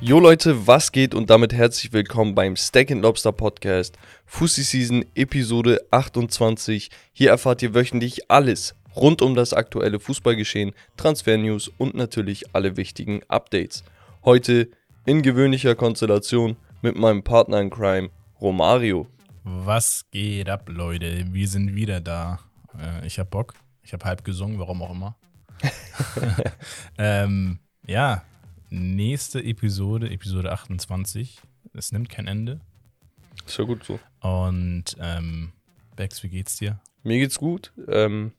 Jo Leute, was geht und damit herzlich willkommen beim Steak Lobster Podcast, Fussi Season Episode 28. Hier erfahrt ihr wöchentlich alles rund um das aktuelle Fußballgeschehen, Transfer-News und natürlich alle wichtigen Updates. Heute in gewöhnlicher Konstellation mit meinem Partner in Crime, Romario. Was geht ab, Leute? Wir sind wieder da. Äh, ich hab Bock. Ich hab halb gesungen, warum auch immer. ähm, ja, nächste Episode, Episode 28. Es nimmt kein Ende. Ist ja gut so. Und ähm, Bex, wie geht's dir? Mir geht's gut. Ähm,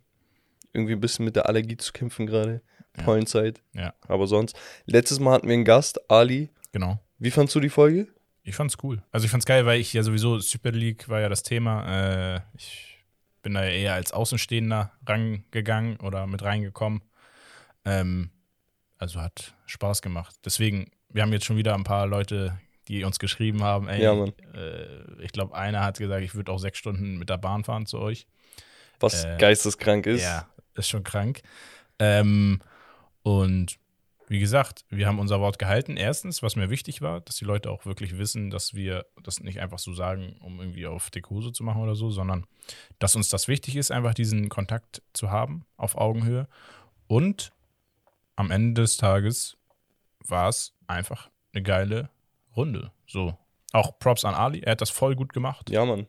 irgendwie ein bisschen mit der Allergie zu kämpfen gerade. Ja. Pollenzeit. Ja, Aber sonst. Letztes Mal hatten wir einen Gast, Ali. genau. Wie fandst du die Folge? Ich fand's cool. Also ich fand's geil, weil ich ja sowieso Super League war ja das Thema. Äh, ich bin da ja eher als Außenstehender rangegangen oder mit reingekommen. Ähm, also hat Spaß gemacht. Deswegen, wir haben jetzt schon wieder ein paar Leute, die uns geschrieben haben. Ey, Ja, Mann. Äh, ich glaube, einer hat gesagt, ich würde auch sechs Stunden mit der Bahn fahren zu euch. Was Äh, geisteskrank ist. Ja, ist schon krank. Ähm, und wie gesagt, wir haben unser Wort gehalten. Erstens, was mir wichtig war, dass die Leute auch wirklich wissen, dass wir das nicht einfach so sagen, um irgendwie auf dick Hose zu machen oder so, sondern dass uns das wichtig ist, einfach diesen Kontakt zu haben auf Augenhöhe. Und am Ende des Tages war es einfach eine geile Runde. So. Auch Props an Ali, er hat das voll gut gemacht. Ja, Mann.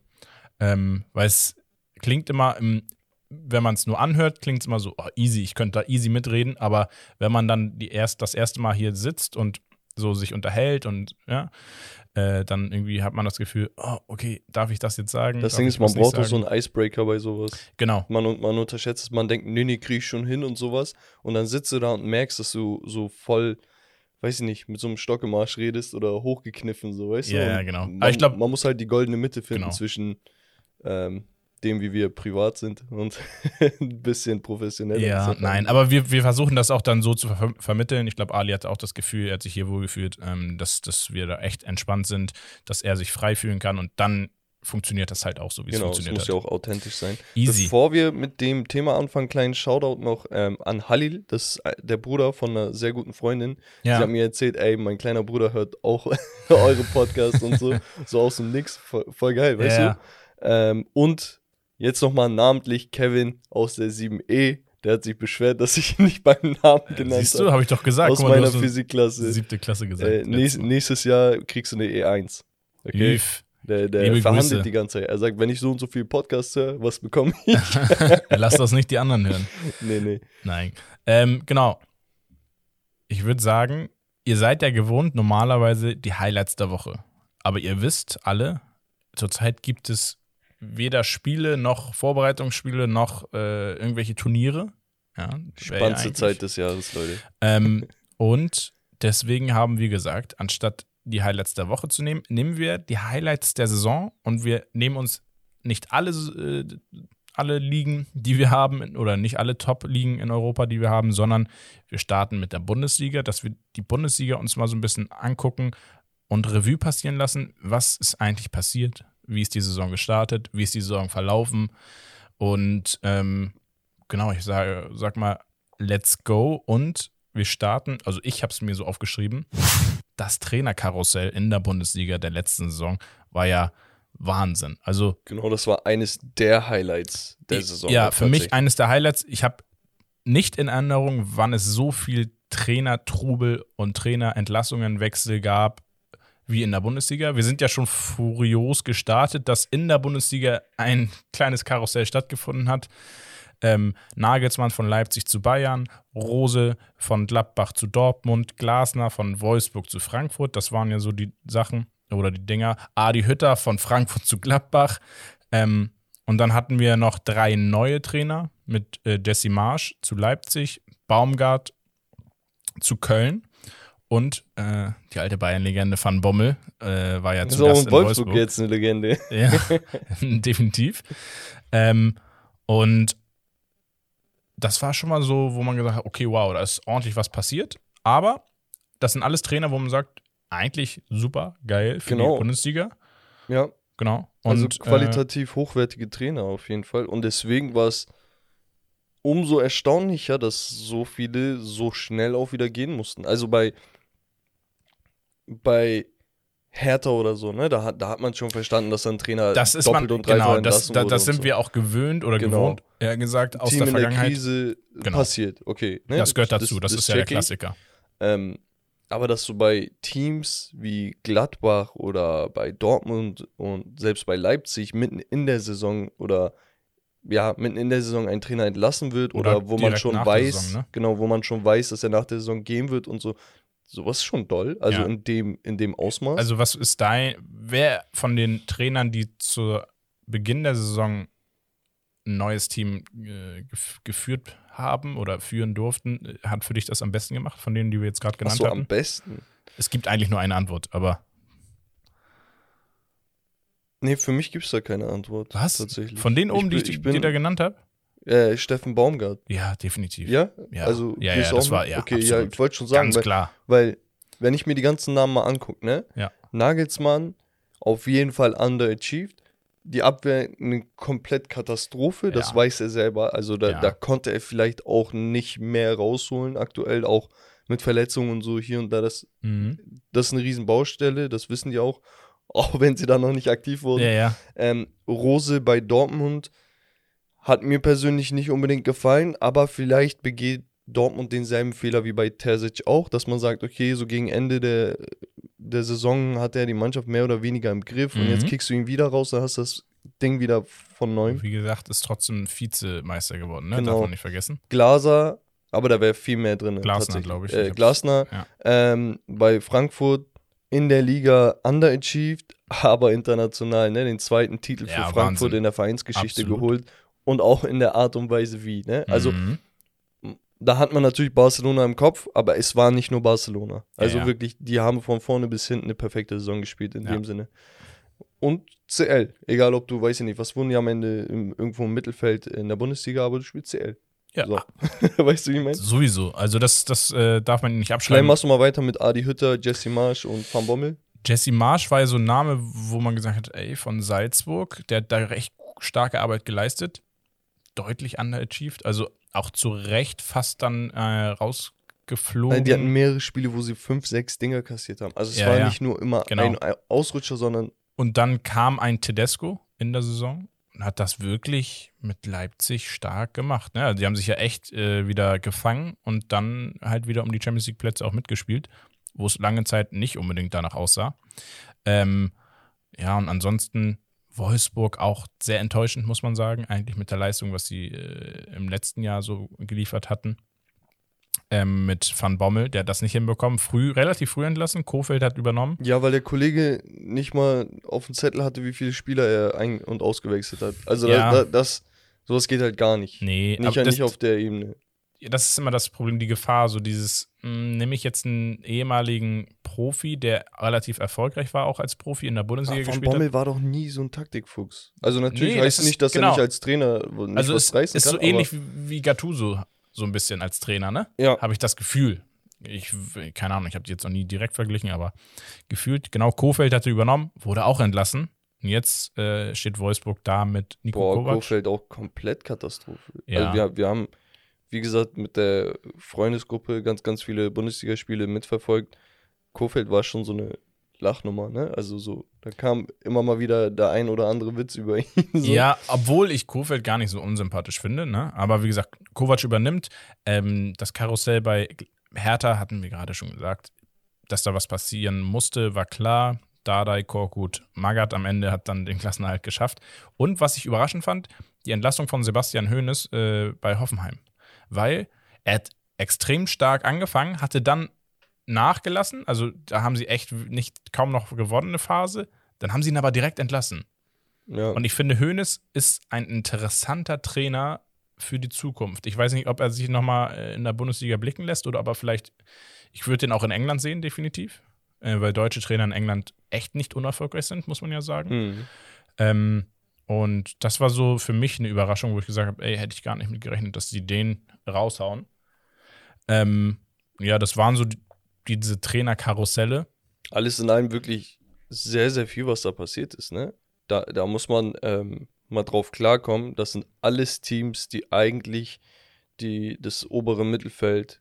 Ähm, weil es klingt immer, im, wenn man es nur anhört, klingt es immer so, oh, easy, ich könnte da easy mitreden, aber wenn man dann die erst, das erste Mal hier sitzt und so sich unterhält und ja, äh, dann irgendwie hat man das Gefühl, oh, okay, darf ich das jetzt sagen? Das Darf Ding ist, man braucht auch so einen Icebreaker bei sowas. Genau, Man, man unterschätzt es, man denkt, nee, nee, krieg ich schon hin und sowas. Und dann sitzt du da und merkst, dass du so voll, weiß ich nicht, mit so einem Stock im Arsch redest oder hochgekniffen, so, weißt du? Ja, genau. Man, Aber ich glaub- man muss halt die goldene Mitte finden Genau. zwischen ähm, dem, wie wir privat sind und ein bisschen professioneller. Ja, Ist nein, aber wir, wir versuchen das auch dann so zu ver vermitteln. Ich glaube, Ali hatte auch das Gefühl, er hat sich hier wohlgefühlt, ähm, dass, dass wir da echt entspannt sind, dass er sich frei fühlen kann und dann funktioniert das halt auch so, wie Genau, es es funktioniert muss ja hat. auch authentisch sein. Easy. Bevor wir mit dem Thema anfangen, kleinen Shoutout noch ähm, an Halil, das ist äh, der Bruder von einer sehr guten Freundin. Sie ja, hat mir erzählt, ey, mein kleiner Bruder hört auch eure Podcasts und so, so aus dem Nix. Voll, voll geil, weißt Ja. du? Ähm, und jetzt nochmal namentlich Kevin aus der 7E. Der hat sich beschwert, dass ich ihn nicht beim Namen genannt Siehst du, habe. habe ich doch gesagt. Aus mal, meiner Physikklasse. siebte Klasse gesagt. Äh, nächst, nächstes Jahr kriegst du eine E1. Okay? Lief. Der, der Liebe verhandelt Grüße. die ganze Zeit. Er sagt, wenn ich so und so viel Podcasts höre, was bekomme ich? Lass das nicht die anderen hören. nee, nee. Nein. Ähm, genau. Ich würde sagen, ihr seid ja gewohnt normalerweise die Highlights der Woche. Aber ihr wisst alle, zurzeit gibt es weder Spiele noch Vorbereitungsspiele noch äh, irgendwelche Turniere. Ja, ja Spannendste eigentlich- Zeit des Jahres, Leute. Ähm, und deswegen haben wir gesagt, anstatt die Highlights der Woche zu nehmen, nehmen wir die Highlights der Saison und wir nehmen uns nicht alle, äh, alle Ligen, die wir haben, oder nicht alle Top-Ligen in Europa, die wir haben, sondern wir starten mit der Bundesliga, dass wir die Bundesliga uns mal so ein bisschen angucken und Revue passieren lassen. Was ist eigentlich passiert? Wie ist die Saison gestartet? Wie ist die Saison verlaufen? Und ähm, genau, ich sage, sag mal, let's go. Und wir starten, also ich habe es mir so aufgeschrieben, das Trainerkarussell in der Bundesliga der letzten Saison war ja Wahnsinn. Also Genau, das war eines der Highlights der Saison. ja, für mich eines der Highlights. Ich habe nicht in Erinnerung, wann es so viel Trainertrubel und Trainerentlassungen-Wechsel gab wie in der Bundesliga. Wir sind ja schon furios gestartet, dass in der Bundesliga ein kleines Karussell stattgefunden hat. Ähm, Nagelsmann von Leipzig zu Bayern, Rose von Gladbach zu Dortmund, Glasner von Wolfsburg zu Frankfurt. Das waren ja so die Sachen oder die Dinger. Adi Hütter von Frankfurt zu Gladbach. Ähm, und dann hatten wir noch drei neue Trainer mit äh, Jesse Marsch zu Leipzig, Baumgart zu Köln und äh, die alte Bayern-Legende Van Bommel äh, war ja zu auch Gast in Wolfsburg, Wolfsburg. jetzt eine Legende. Ja, definitiv. Ähm, und das war schon mal so, wo man gesagt hat, okay, wow, da ist ordentlich was passiert. Aber das sind alles Trainer, wo man sagt, eigentlich super geil für Genau. die Bundesliga. Ja, Genau. also Und, äh, qualitativ hochwertige Trainer auf jeden Fall. Und deswegen war es umso erstaunlicher, dass so viele so schnell auch wieder gehen mussten. Also bei, bei Hertha oder so, ne? Da hat, da hat man schon verstanden, dass ein Trainer Das ist doppelt man, und dreifach genau, das, da, das sind so. wir auch gewöhnt oder Genau. gewohnt, eher gesagt, aus Team der in der Vergangenheit. Krise Genau. passiert, okay. Ne? das gehört dazu, das, ist ja der. Klassiker. Ähm, aber dass du bei Teams wie Gladbach oder bei Dortmund und selbst bei Leipzig mitten in der Saison oder ja, mitten in der Saison ein Trainer entlassen wird oder, Oder wo man schon weiß, Saison, ne? genau, wo man schon weiß, dass er nach der Saison gehen wird und so. Sowas ist schon doll, also Ja. in dem in dem Ausmaß. Also, was ist dein, wer von den Trainern, die zu Beginn der Saison ein neues Team äh, gef geführt haben oder führen durften, äh, hat für dich das am besten gemacht, von denen, die wir jetzt gerade genannt so, haben? am besten. Es gibt eigentlich nur eine Antwort, aber Nee, für mich gibt es da keine Antwort. was? Tatsächlich. Von denen oben, die bin- ich, ich dir bin, da genannt habe? Äh, Steffen Baumgart. Ja, definitiv. Ja? Ja. Also, Ja, ja, das auch war- ja, Okay, ja, absolut. ich wollte schon sagen, Ganz weil, klar. weil, wenn ich mir die ganzen Namen mal angucke, ne? Ja. Nagelsmann auf jeden Fall underachieved. Die Abwehr eine komplett Katastrophe, das Ja. weiß er selber. Also da, Ja. da konnte er vielleicht auch nicht mehr rausholen, aktuell auch mit Verletzungen und so hier und da. Das, Mhm. das ist eine riesen Baustelle, das wissen die auch, auch wenn sie da noch nicht aktiv wurden. Ja, ja. Ähm, Rose bei Dortmund hat mir persönlich nicht unbedingt gefallen, aber vielleicht begeht Dortmund denselben Fehler wie bei Terzic auch, dass man sagt, okay, so gegen Ende der, der Saison hat er die Mannschaft mehr oder weniger im Griff und Mhm. jetzt kickst du ihn wieder raus, dann hast du das Ding wieder von neuem. Wie gesagt, ist trotzdem Vizemeister geworden, ne? Genau. Darf man nicht vergessen. Glaser, aber da wäre viel mehr drin. Glasner, tatsächlich. glaube ich. Ich Äh, hab's- Glasner ja. ähm, bei Frankfurt in der Liga underachieved, aber international, ne? Den zweiten Titel Ja, für Frankfurt Wahnsinn. in der Vereinsgeschichte Absolut. geholt und auch in der Art und Weise wie, ne? Also Mhm. da hat man natürlich Barcelona im Kopf, aber es war nicht nur Barcelona. Also ja. wirklich, die haben von vorne bis hinten eine perfekte Saison gespielt in Ja. dem Sinne. Und CL, egal ob du, weiß ich nicht, was wurden die am Ende im, irgendwo im Mittelfeld in der Bundesliga, aber du spielst CL. Ja. So. weißt du, wie ich meine? Sowieso. Also, das, das äh, darf man nicht Vielleicht abschreiben. machst du mal weiter mit Adi Hütter, Jesse Marsch und Van Bommel. Jesse Marsch war ja so ein Name, wo man gesagt hat, ey, von Salzburg, der hat da recht starke Arbeit geleistet. Deutlich underachieved. Also auch zu Recht fast dann äh, rausgeflogen. Nein, die hatten mehrere Spiele, wo sie fünf, sechs Dinger kassiert haben. Also es Ja, war ja. nicht nur immer Genau. ein Ausrutscher, sondern Und dann kam ein Tedesco in der Saison und hat das wirklich mit Leipzig stark gemacht. Ne? Also die haben sich ja echt äh, wieder gefangen und dann halt wieder um die Champions League Plätze auch mitgespielt, wo es lange Zeit nicht unbedingt danach aussah. Ähm, ja, und ansonsten Wolfsburg auch sehr enttäuschend, muss man sagen, eigentlich mit der Leistung, was sie äh, im letzten Jahr so geliefert hatten. Ähm, mit Van Bommel, der hat das nicht hinbekommen, früh, relativ früh entlassen. Kofeld hat übernommen. ja, weil der Kollege nicht mal auf dem Zettel hatte, wie viele Spieler er ein- und ausgewechselt hat. Also Ja. da, da, das, sowas geht halt gar nicht. Nee, Nicht, aber das, nicht auf der Ebene. Das ist immer das Problem, die Gefahr, so dieses, mh, nehme ich jetzt einen ehemaligen Profi, der relativ erfolgreich war, auch als Profi in der Bundesliga Ach, Van gespielt Bommel hat. war doch nie so ein Taktikfuchs. Also natürlich Nee, heißt ist- nicht, dass genau. er nicht als Trainer nicht Also was es reißen ist kann. so ähnlich wie, wie Gattuso, so ein bisschen als Trainer, ne? ja, Habe ich das Gefühl. Ich, keine Ahnung, ich habe die jetzt noch nie direkt verglichen, aber gefühlt, genau, Kofeld hatte übernommen, wurde auch entlassen. Und jetzt äh, steht Wolfsburg da mit Nico boah, Kovac. Kofeld auch komplett Katastrophe. Ja. Also wir, wir haben, wie gesagt, mit der Freundesgruppe ganz, ganz viele Bundesligaspiele mitverfolgt. Kofeld war schon so eine Lachnummer, ne? Also so, da kam immer mal wieder der ein oder andere Witz über ihn. So. Ja, obwohl ich Kofeld gar nicht so unsympathisch finde, ne? Aber wie gesagt, Kovac übernimmt. Ähm, das Karussell bei Hertha hatten wir gerade schon gesagt, dass da was passieren musste, war klar. Dardai, Korkut, Magath am Ende hat dann den Klassenerhalt geschafft. Und was ich überraschend fand, die Entlassung von Sebastian Hoeneß äh, bei Hoffenheim. Weil er hat extrem stark angefangen, hatte dann nachgelassen. Also da haben sie echt nicht kaum noch gewonnene Phase. Dann haben sie ihn aber direkt entlassen. ja. Und ich finde, Hoeneß ist ein interessanter Trainer für die Zukunft. Ich weiß nicht, ob er sich nochmal äh, in der Bundesliga blicken lässt oder ob er vielleicht, ich würde den auch in England sehen, definitiv. Äh, weil deutsche Trainer in England echt nicht unerfolgreich sind, muss man ja sagen. Hm. Ähm, und das war so für mich eine Überraschung, wo ich gesagt habe, ey, hätte ich gar nicht mit gerechnet, dass die den raushauen. Ähm, ja, das waren so die, diese Trainerkarusselle. Alles in allem wirklich sehr, sehr viel, was da passiert ist, ne? Da, da muss man ähm, mal drauf klarkommen, das sind alles Teams, die eigentlich die, das obere Mittelfeld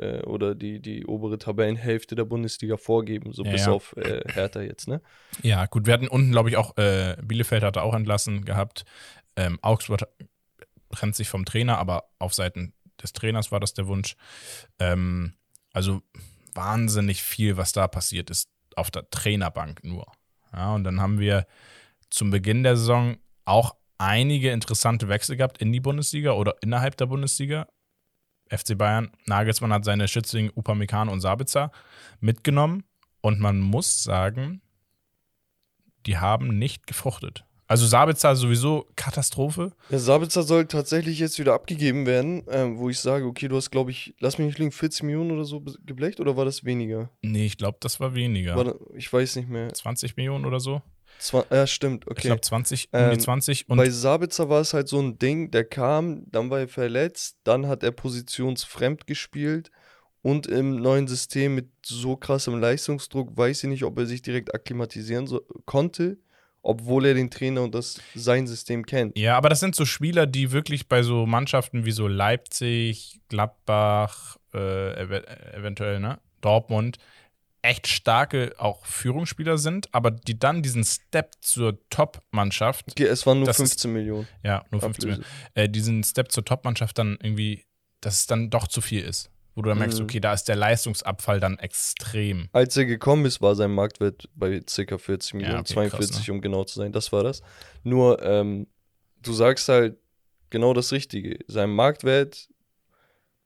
äh, oder die, die obere Tabellenhälfte der Bundesliga vorgeben, so Ja, bis ja. auf äh, Hertha jetzt, ne? Ja, gut, wir hatten unten, glaube ich, auch, äh, Bielefeld hatte auch entlassen gehabt. Ähm, Augsburg trennt sich vom Trainer, aber auf Seiten des Trainers war das der Wunsch. Ähm, also wahnsinnig viel, was da passiert ist, auf der Trainerbank nur. Ja, und dann haben wir zum Beginn der Saison auch einige interessante Wechsel gehabt in die Bundesliga oder innerhalb der Bundesliga. FC Bayern, Nagelsmann hat seine Schützlinge Upamecano und Sabitzer mitgenommen und man muss sagen, die haben nicht gefruchtet. Also Sabitzer sowieso Katastrophe. Ja, Sabitzer soll tatsächlich jetzt wieder abgegeben werden, ähm, wo ich sage, okay, du hast, glaube ich, lass mich nicht liegen, 40 Millionen oder so geblecht oder war das weniger? Nee, ich glaube, das war weniger. War ich weiß nicht mehr. 20 Millionen oder so. Zwa ja, stimmt, Ich okay. glaube 20, um die Ähm, 20 und Bei Sabitzer war es halt so ein Ding, der kam, dann war er verletzt, dann hat er positionsfremd gespielt und im neuen System mit so krassem Leistungsdruck weiß ich nicht, ob er sich direkt akklimatisieren so, konnte, obwohl er den Trainer und das sein System kennt. Ja, aber das sind so Spieler, die wirklich bei so Mannschaften wie so Leipzig, Gladbach, äh, ev eventuell, ne, Dortmund, echt starke auch Führungsspieler sind, aber die dann diesen Step zur Top-Mannschaft, Okay, es waren nur Das ist 15 Millionen. ja, nur 15 Ablöse. äh, diesen Step zur Top-Mannschaft dann irgendwie, dass es dann doch zu viel ist. Wo du dann merkst, Mhm. okay, da ist der Leistungsabfall dann extrem. Als er gekommen ist, war sein Marktwert bei ca. 40 Millionen, okay, krass, 42 ne? um genau zu sein. Das war das. Nur, ähm, du sagst halt genau das Richtige. Sein Marktwert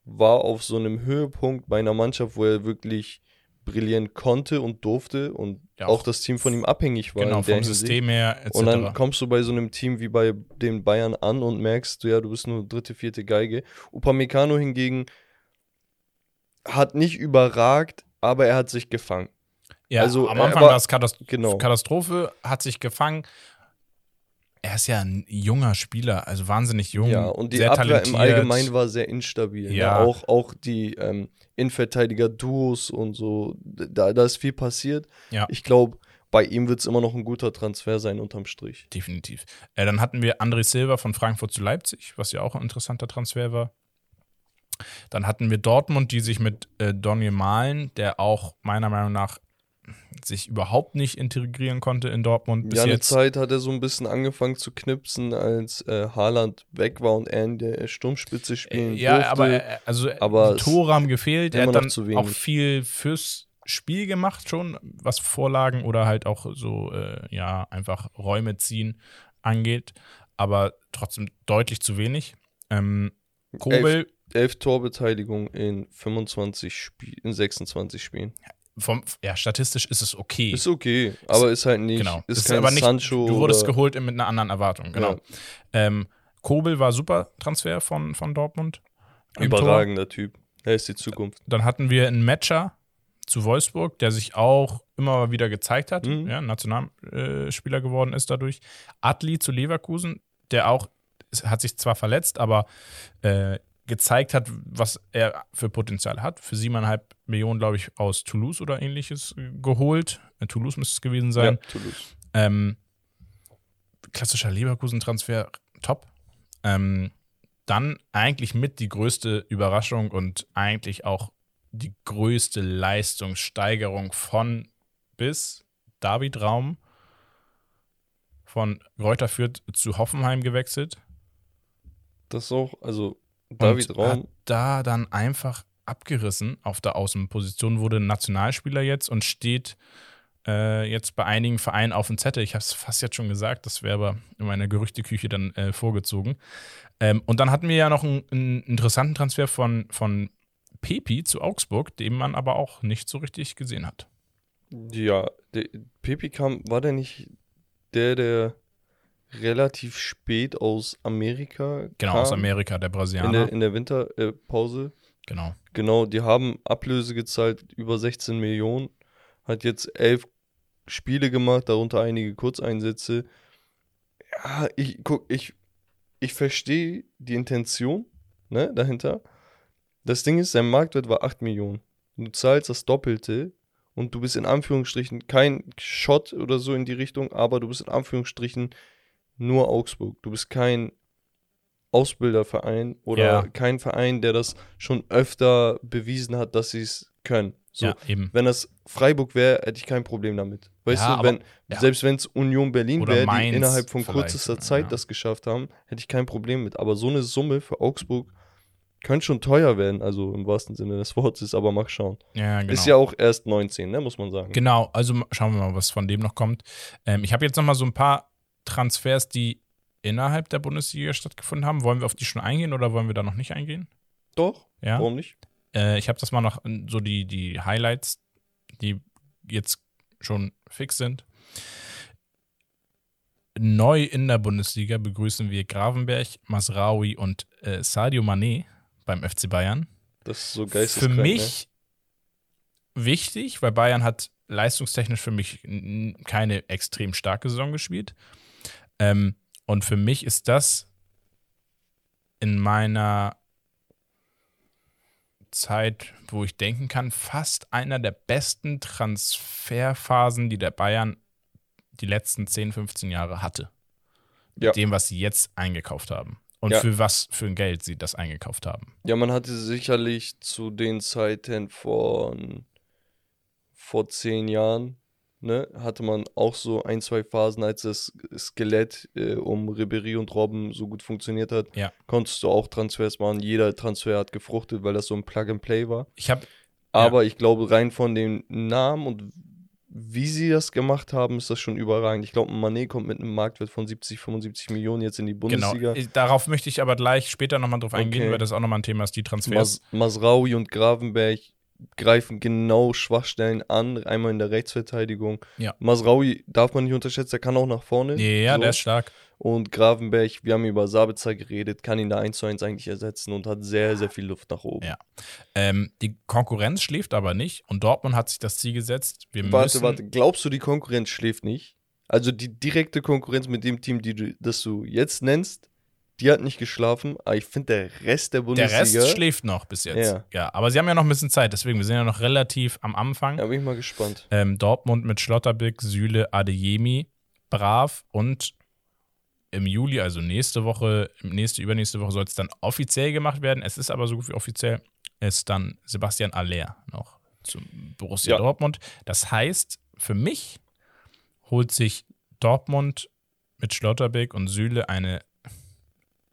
war auf so einem Höhepunkt bei einer Mannschaft, wo er wirklich brillieren konnte und durfte und Ja, auch, auch das Team von ihm abhängig war. Genau, vom Hinsicht. System her etc. Und dann kommst du bei so einem Team wie bei den Bayern an und merkst, ja, du bist nur dritte, vierte Geige. Upamecano hingegen hat nicht überragt, aber er hat sich gefangen. ja, also, am Anfang war- war es Katast Genau. Katastrophe, hat sich gefangen. Er ist ja ein junger Spieler, also wahnsinnig jung, Ja, und die sehr Abwehr talentiert. im Allgemeinen war sehr instabil. Ja. Ja. Auch, auch die ähm, Innenverteidiger-Duos und so, da, da ist viel passiert. Ja. Ich glaube, bei ihm wird es immer noch ein guter Transfer sein, unterm Strich. Definitiv. Äh, dann hatten wir André Silva von Frankfurt zu Leipzig, was ja auch ein interessanter Transfer war. Dann hatten wir Dortmund, die sich mit äh, Donny Malen, der auch meiner Meinung nach sich überhaupt nicht integrieren konnte in Dortmund bis ja, eine jetzt. Zeit hat er so ein bisschen angefangen zu knipsen, als äh, Haaland weg war und er in der Sturmspitze Äh, spielen ja, durfte. aber, äh, also, aber die Tore haben gefehlt. Er hat dann zu auch viel fürs Spiel gemacht schon, was Vorlagen oder halt auch so, äh, ja, einfach Räume ziehen angeht. Aber trotzdem deutlich zu wenig. Ähm, Kobel, Elf Torbeteiligung in 25 Spielen, in 26 Spielen. Vom, ja, statistisch ist es okay. Ist okay, aber ist halt nicht, genau. ist, Ist kein aber nicht, Sancho. du wurdest geholt mit einer anderen Erwartung, genau. Ja. Ähm, Kobel war super Transfer von, von Dortmund. Überragender Typ. Er ist die Zukunft. Dann hatten wir einen Matcher zu Wolfsburg, der sich auch immer wieder gezeigt hat, Mhm. ja, Nationalspieler geworden ist dadurch. Adli zu Leverkusen, der auch, hat sich zwar verletzt, aber äh, gezeigt hat, was er für Potenzial hat. Für siebeneinhalb Millionen, glaube ich, aus Toulouse oder ähnliches äh, geholt. In Toulouse müsste es gewesen sein. Ja, Toulouse. Ähm, klassischer Leverkusen-Transfer, top. Ähm, dann eigentlich mit die größte Überraschung und eigentlich auch die größte Leistungssteigerung von bis David Raum von Greuther Fürth zu Hoffenheim gewechselt. Das ist auch, also David und Raum, hat da dann einfach abgerissen auf der Außenposition, wurde Nationalspieler jetzt und steht äh, jetzt bei einigen Vereinen auf dem Zettel. Ich habe es fast jetzt schon gesagt, das wäre aber in meiner Gerüchteküche dann äh, vorgezogen. Ähm, und dann hatten wir ja noch einen, einen interessanten Transfer von, von Pepi zu Augsburg, den man aber auch nicht so richtig gesehen hat. ja, der, Pepi kam, war der nicht der, der relativ spät aus Amerika Genau, kam? aus Amerika, der In Brasilianer. der, in der Winterpause. genau. Genau, die haben Ablöse gezahlt, über 16 Millionen. Hat jetzt elf Spiele gemacht, darunter einige Kurzeinsätze. Ja, ich guck, ich, ich verstehe die Intention ne, dahinter. Das Ding ist, sein Marktwert war 8 Millionen. Du zahlst das Doppelte und du bist in Anführungsstrichen kein Shot oder so in die Richtung, aber du bist in Anführungsstrichen nur Augsburg. Du bist kein Ausbilderverein oder Ja. kein Verein, der das schon öfter bewiesen hat, dass sie es können. So, ja, eben. wenn das Freiburg wäre, hätte ich kein Problem damit. Weißt Ja, du, aber- wenn, ja. selbst wenn es Union Berlin wäre, die innerhalb von kürzester sogar, Zeit das geschafft haben, hätte ich kein Problem mit. Aber so eine Summe für Augsburg könnte schon teuer werden, also im wahrsten Sinne des Wortes, aber mach schauen. Ja, genau. Ist ja auch erst 19, ne, muss man sagen. Genau, also schauen wir mal, was von dem noch kommt. Ähm, ich habe jetzt noch mal so ein paar Transfers, die innerhalb der Bundesliga stattgefunden haben. Wollen wir auf die schon eingehen oder wollen wir da noch nicht eingehen? Doch, Ja. warum nicht? Äh, ich habe das mal noch in- so die, die Highlights, die jetzt schon fix sind. Neu in der Bundesliga begrüßen wir Gravenberg, Masraoui und äh, Sadio Mané beim FC Bayern. Das ist so Für geisteskrank. ne? mich wichtig, weil Bayern hat leistungstechnisch für mich keine extrem starke Saison gespielt. Ähm, und für mich ist das in meiner Zeit, wo ich denken kann, fast einer der besten Transferphasen, die der Bayern die letzten 10, 15 Jahre hatte. Ja. Mit dem, was sie jetzt eingekauft haben. Und Ja. für was für ein Geld sie das eingekauft haben. Ja, man hatte sicherlich zu den Zeiten von vor zehn Jahren, ne, hatte man auch so ein, zwei Phasen, als das Skelett äh, um Ribéry und Robben so gut funktioniert hat, Ja. konntest du auch Transfers machen. Jeder Transfer hat gefruchtet, weil das so ein Plug-and-Play war. Ich habe Aber ich glaube, rein von den Namen und wie sie das gemacht haben, ist das schon überragend. Ich glaube, Mané kommt mit einem Marktwert von 70, 75 Millionen jetzt in die Bundesliga. Genau, darauf möchte ich aber gleich später nochmal drauf eingehen, Okay. weil das auch nochmal ein Thema ist, die Transfers. Mas Masraoui und Gravenberg greifen genau Schwachstellen an, einmal in der Rechtsverteidigung. Ja. Masraoui darf man nicht unterschätzen, der kann auch nach vorne. ja, so. der ist stark. Und Gravenberg, wir haben über Sabitzer geredet, kann ihn da 1 zu 1 eigentlich ersetzen und hat sehr, sehr viel Luft nach oben. Ja. Ähm, die Konkurrenz schläft aber nicht und Dortmund hat sich das Ziel gesetzt. Wir Warte, müssen, warte, glaubst du, die Konkurrenz schläft nicht? Also die direkte Konkurrenz mit dem Team, die du, das du jetzt nennst, die hat nicht geschlafen, aber ich finde, der Rest der Der Bundesliga. Rest schläft noch bis jetzt. Ja. Ja. aber sie haben ja noch ein bisschen Zeit, deswegen, wir sind ja noch relativ am Anfang. Da bin ich mal gespannt. Ähm, Dortmund mit Schlotterbeck, Süle, Adeyemi, Brav und im Juli, also nächste Woche, nächste, übernächste Woche soll es dann offiziell gemacht werden. Es ist aber so gut wie offiziell, ist dann Sebastian Aller noch zum Borussia Ja. Dortmund. Das heißt, für mich holt sich Dortmund mit Schlotterbeck und Süle eine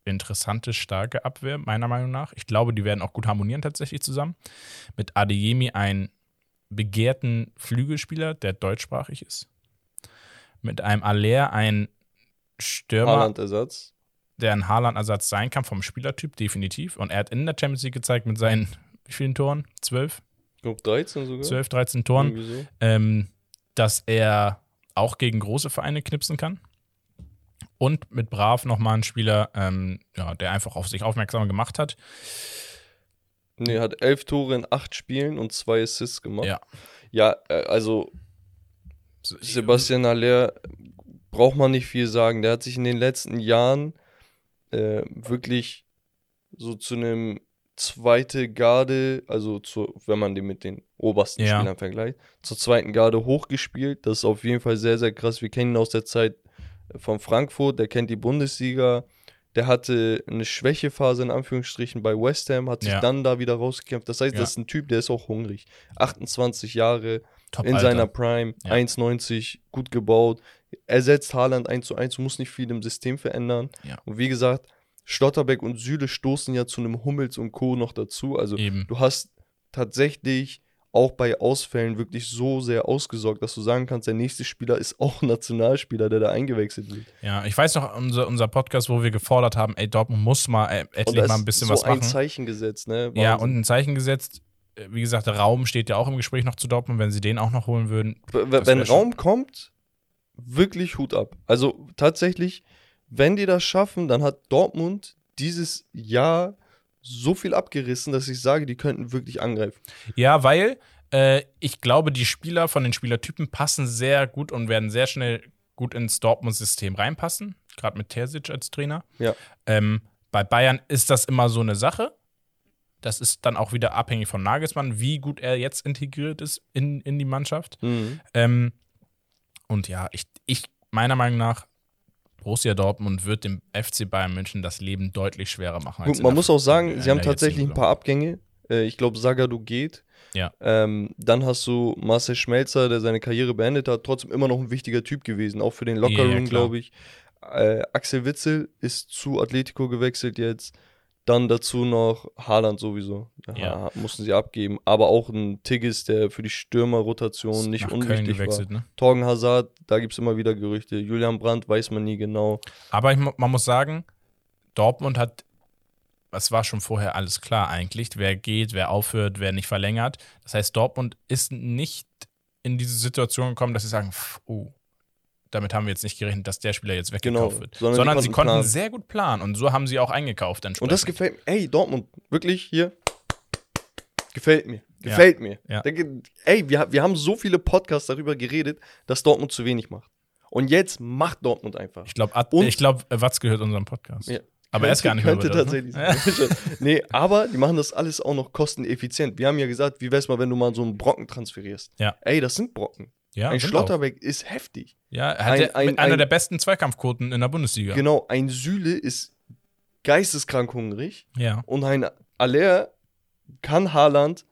interessante, starke Abwehr, meiner Meinung nach. Ich glaube, die werden auch gut harmonieren tatsächlich zusammen. Mit Adeyemi einen begehrten Flügelspieler, der deutschsprachig ist. Mit einem Aller ein Stürmer, Haaland-Ersatz. der ein Haaland-Ersatz sein kann vom Spielertyp, definitiv. Und er hat in der Champions League gezeigt mit seinen, wie vielen Toren? Zwölf? Ich glaube 13 sogar. 12, 13 Toren, so. ähm, dass er auch gegen große Vereine knipsen kann. Und mit Brav nochmal ein Spieler, ähm, ja, der einfach auf sich aufmerksam gemacht hat. Nee, hat elf Tore in acht Spielen und zwei Assists gemacht. Ja. Ja, äh, also Sebastian Aller braucht man nicht viel sagen. Der hat sich in den letzten Jahren äh, wirklich so zu einem zweite Garde, also zu, wenn man den mit den obersten Ja. Spielern vergleicht, zur zweiten Garde hochgespielt. Das ist auf jeden Fall sehr, sehr krass. Wir kennen ihn aus der Zeit von Frankfurt, der kennt die Bundesliga. Der hatte eine Schwächephase in Anführungsstrichen bei West Ham, hat sich Ja. dann da wieder rausgekämpft. Das heißt, Ja. das ist ein Typ, der ist auch hungrig. 28 Jahre, Top in Alter. seiner Prime, Ja. 1,90, gut gebaut. Ersetzt Haaland 1 zu 1, muss nicht viel im System verändern. Und wie gesagt, Schlotterbeck und Süle stoßen ja zu einem Hummels und Co. noch dazu. Also Eben. du hast tatsächlich auch bei Ausfällen wirklich so sehr ausgesorgt, dass du sagen kannst, der nächste Spieler ist auch ein Nationalspieler, der da eingewechselt wird. Ja, ich weiß noch, unser, unser Podcast, wo wir gefordert haben, ey, Dortmund muss mal äh, endlich mal ein bisschen so was ein machen. Zeichen gesetzt, ne? Ja, Wahnsinn. und ein Zeichen gesetzt. Äh, Wie gesagt, der Raum steht ja auch im Gespräch noch zu Dortmund, wenn sie den auch noch holen würden. Wenn Raum kommt, wirklich Hut ab. Also tatsächlich, wenn die das schaffen, dann hat Dortmund dieses Jahr so viel abgerissen, dass ich sage, die könnten wirklich angreifen. Ja, weil äh, ich glaube, die Spieler von den Spielertypen passen sehr gut und werden sehr schnell gut ins Dortmund-System reinpassen. Gerade mit Terzic als Trainer. Ja. Ähm, bei Bayern ist das immer so eine Sache. Das ist dann auch wieder abhängig von Nagelsmann, wie gut er jetzt integriert ist in, in die Mannschaft. Mhm. Ähm, und ja, ich, ich, meiner Meinung nach, Borussia Dortmund wird dem FC Bayern München das Leben deutlich schwerer machen. Gut, man muss auch sagen, sie haben tatsächlich ein paar Abgänge. Äh, ich glaube, Sagadu geht. Ja. Ähm, dann hast du Marcel Schmelzer, der seine Karriere beendet hat, trotzdem immer noch ein wichtiger Typ gewesen, auch für den Lockerroom, ja, ja, glaube ich. Äh, Axel Witzel ist zu Atletico gewechselt jetzt. Dann dazu noch Haaland sowieso. Ja. mussten sie abgeben. Aber auch ein Tigges, der für die Stürmerrotation nicht unwichtig war. Ne? Torgen Hazard, da gibt es immer wieder Gerüchte. Julian Brandt weiß man nie genau. Aber ich, man muss sagen, Dortmund hat, es war schon vorher alles klar eigentlich, wer geht, wer aufhört, wer nicht verlängert. Das heißt, Dortmund ist nicht in diese Situation gekommen, dass sie sagen, oh, damit haben wir jetzt nicht gerechnet, dass der Spieler jetzt weggekauft genau, wird. Sondern, sondern sie konnten planen. sehr gut planen und so haben sie auch eingekauft. Und das gefällt mir. Ey, Dortmund, wirklich hier. Gefällt mir. Gefällt ja. mir. Ja. Ey, wir, wir haben so viele Podcasts darüber geredet, dass Dortmund zu wenig macht. Und jetzt macht Dortmund einfach. Ich glaube, glaub, Watz gehört unserem Podcast. Ja. Aber er ist gar nicht könnte mehr tatsächlich sein. nee, aber die machen das alles auch noch kosteneffizient. Wir haben ja gesagt, wie wär's mal, wenn du mal so einen Brocken transferierst? Ja. Ey, das sind Brocken. Ja, ein Schlotterbeck auch. ist heftig. Ja, er hat ein, ein, einer ein, der besten Zweikampfquoten in der Bundesliga. Genau, ein Süle ist geisteskrank hungrig. Ja. Und ein Aller kann Haaland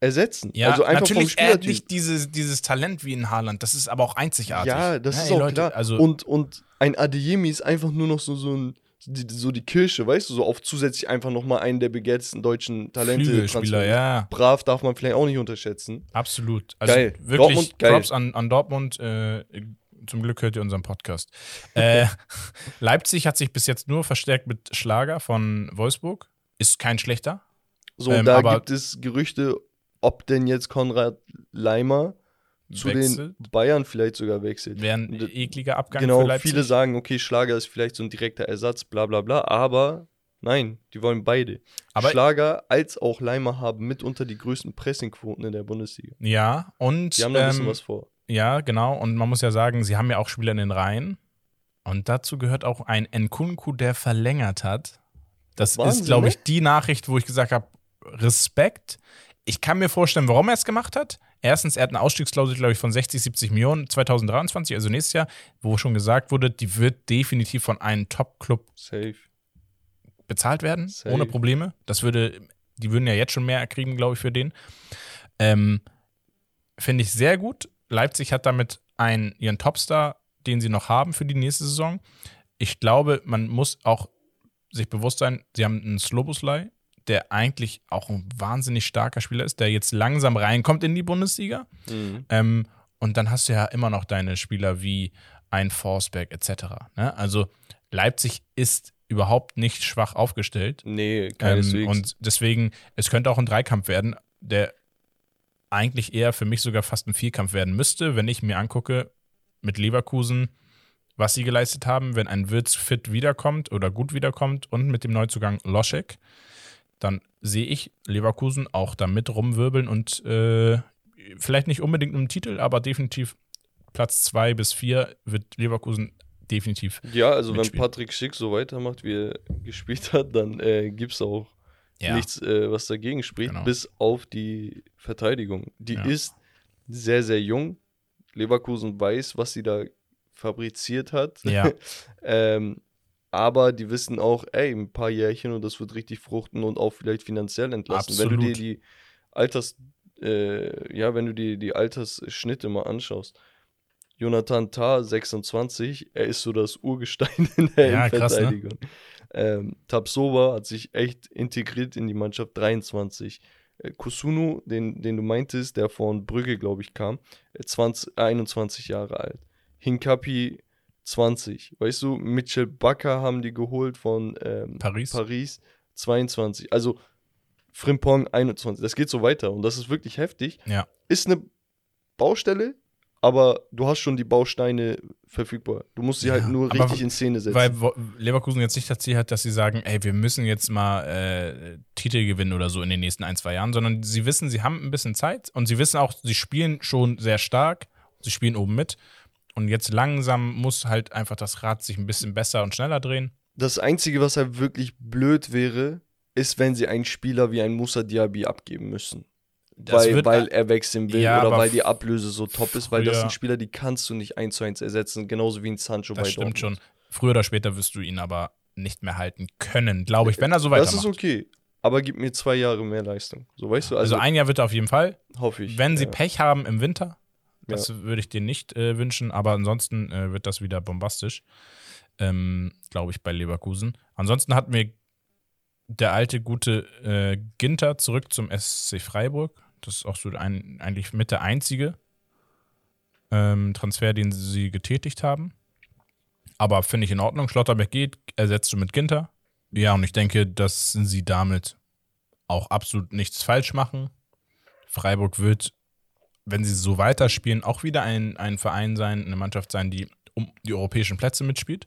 ersetzen. Ja, also einfach natürlich, er hat nicht dieses, dieses Talent wie in Haaland. Das ist aber auch einzigartig. Ja, das hey, ist auch Leute, klar. Also und, und ein Adeyemi ist einfach nur noch so, so ein die, so die Kirsche, weißt du, so auf zusätzlich einfach nochmal einen der begehrtesten deutschen Talente. Spieler, ja. Brav darf man vielleicht auch nicht unterschätzen. Absolut. Also geil. Wirklich Dortmund, geil. Props an, an Dortmund. Äh, zum Glück hört ihr unseren Podcast. äh, Leipzig hat sich bis jetzt nur verstärkt mit Schlager von Wolfsburg. Ist kein schlechter. So, ähm, da gibt es Gerüchte, ob denn jetzt Konrad Leimer zu wechselt. den Bayern vielleicht sogar wechselt. Wäre ein ekliger Abgang genau, für Leipzig. viele sagen, okay, Schlager ist vielleicht so ein direkter Ersatz, bla bla bla, aber nein, die wollen beide. Aber Schlager als auch Leimer haben mitunter die größten Pressingquoten in der Bundesliga. Ja, und die haben da ein bisschen ähm, was vor. Ja, genau, und man muss ja sagen, sie haben ja auch Spieler in den Reihen. Und dazu gehört auch ein Nkunku, der verlängert hat. Das Wahnsinn, ist, glaube ich, die Nachricht, wo ich gesagt habe, Respekt. Ich kann mir vorstellen, warum er es gemacht hat. Erstens, er hat eine Ausstiegsklausel, glaube ich, von 60, 70 Millionen 2023, also nächstes Jahr, wo schon gesagt wurde, die wird definitiv von einem Top-Club bezahlt werden, Safe. ohne Probleme. Das würde, die würden ja jetzt schon mehr kriegen, glaube ich, für den. Ähm, Finde ich sehr gut. Leipzig hat damit einen, ihren Topstar, den sie noch haben für die nächste Saison. Ich glaube, man muss auch sich bewusst sein, sie haben einen Sloboslai, der eigentlich auch ein wahnsinnig starker Spieler ist, der jetzt langsam reinkommt in die Bundesliga. Mhm. Ähm, und dann hast du ja immer noch deine Spieler wie ein Forsberg etc. Ne? Also Leipzig ist überhaupt nicht schwach aufgestellt. Nee, keineswegs. Ähm, und deswegen, es könnte auch ein Dreikampf werden, der eigentlich eher für mich sogar fast ein Vierkampf werden müsste, wenn ich mir angucke mit Leverkusen, was sie geleistet haben, wenn ein Wirtz fit wiederkommt oder gut wiederkommt und mit dem Neuzugang Loschek dann sehe ich Leverkusen auch da mit rumwirbeln und äh, vielleicht nicht unbedingt um Titel, aber definitiv Platz zwei bis vier wird Leverkusen definitiv. Ja, also mitspielen. wenn Patrick Schick so weitermacht, wie er gespielt hat, dann äh, gibt es auch ja. nichts, äh, was dagegen spricht, genau. bis auf die Verteidigung. Die ja. ist sehr, sehr jung. Leverkusen weiß, was sie da fabriziert hat. Ja. ähm, aber die wissen auch, ey, ein paar Jährchen und das wird richtig fruchten und auch vielleicht finanziell entlasten. Absolut. Wenn du dir die Alters, äh, ja, wenn du dir die Altersschnitte mal anschaust. Jonathan Tah, 26, er ist so das Urgestein in der ja, Innenverteidigung. Krass, ne? ähm, Tabsova hat sich echt integriert in die Mannschaft, 23. Äh, Kusunu, den, den du meintest, der von Brügge, glaube ich, kam, 20, 21 Jahre alt. Hinkapi 20. Weißt du, Mitchell Bakker haben die geholt von ähm, Paris. Paris 22. Also Frimpong 21. Das geht so weiter und das ist wirklich heftig. Ja. Ist eine Baustelle, aber du hast schon die Bausteine verfügbar. Du musst sie halt ja, halt nur richtig in Szene setzen. Weil Leverkusen jetzt nicht das Ziel hat, dass sie sagen, ey, wir müssen jetzt mal äh, Titel gewinnen oder so in den nächsten ein, zwei Jahren, sondern sie wissen, sie haben ein bisschen Zeit und sie wissen auch, sie spielen schon sehr stark, sie spielen oben mit und jetzt langsam muss halt einfach das Rad sich ein bisschen besser und schneller drehen. Das Einzige, was halt wirklich blöd wäre, ist, wenn sie einen Spieler wie ein Musa Diaby abgeben müssen. Das weil, weil er wechseln will Ja, oder weil die Ablöse so top ist, weil das sind Spieler, die kannst du nicht eins zu eins ersetzen, genauso wie ein Sancho Das bei stimmt Dortmund. schon. Früher oder später wirst du ihn aber nicht mehr halten können, glaube ich, wenn er so Das weitermacht. ist okay, aber gib mir zwei Jahre mehr Leistung. So weißt du, also, also, ein Jahr wird er auf jeden Fall. hoffe ich. Wenn sie ja. Pech haben im Winter, das würde ich denen nicht äh, wünschen, aber ansonsten äh, wird das wieder bombastisch, ähm, glaube ich, bei Leverkusen. Ansonsten hatten wir der alte, gute äh, Ginter zurück zum SC Freiburg. Das ist auch so ein, eigentlich mit der einzige ähm, Transfer, den sie getätigt haben. Aber finde ich in Ordnung. Schlotterbeck geht, ersetzt du mit Ginter. Ja, und ich denke, dass sie damit auch absolut nichts falsch machen. Freiburg wird, wenn sie so weiterspielen, auch wieder ein, ein Verein sein, eine Mannschaft sein, die um die europäischen Plätze mitspielt.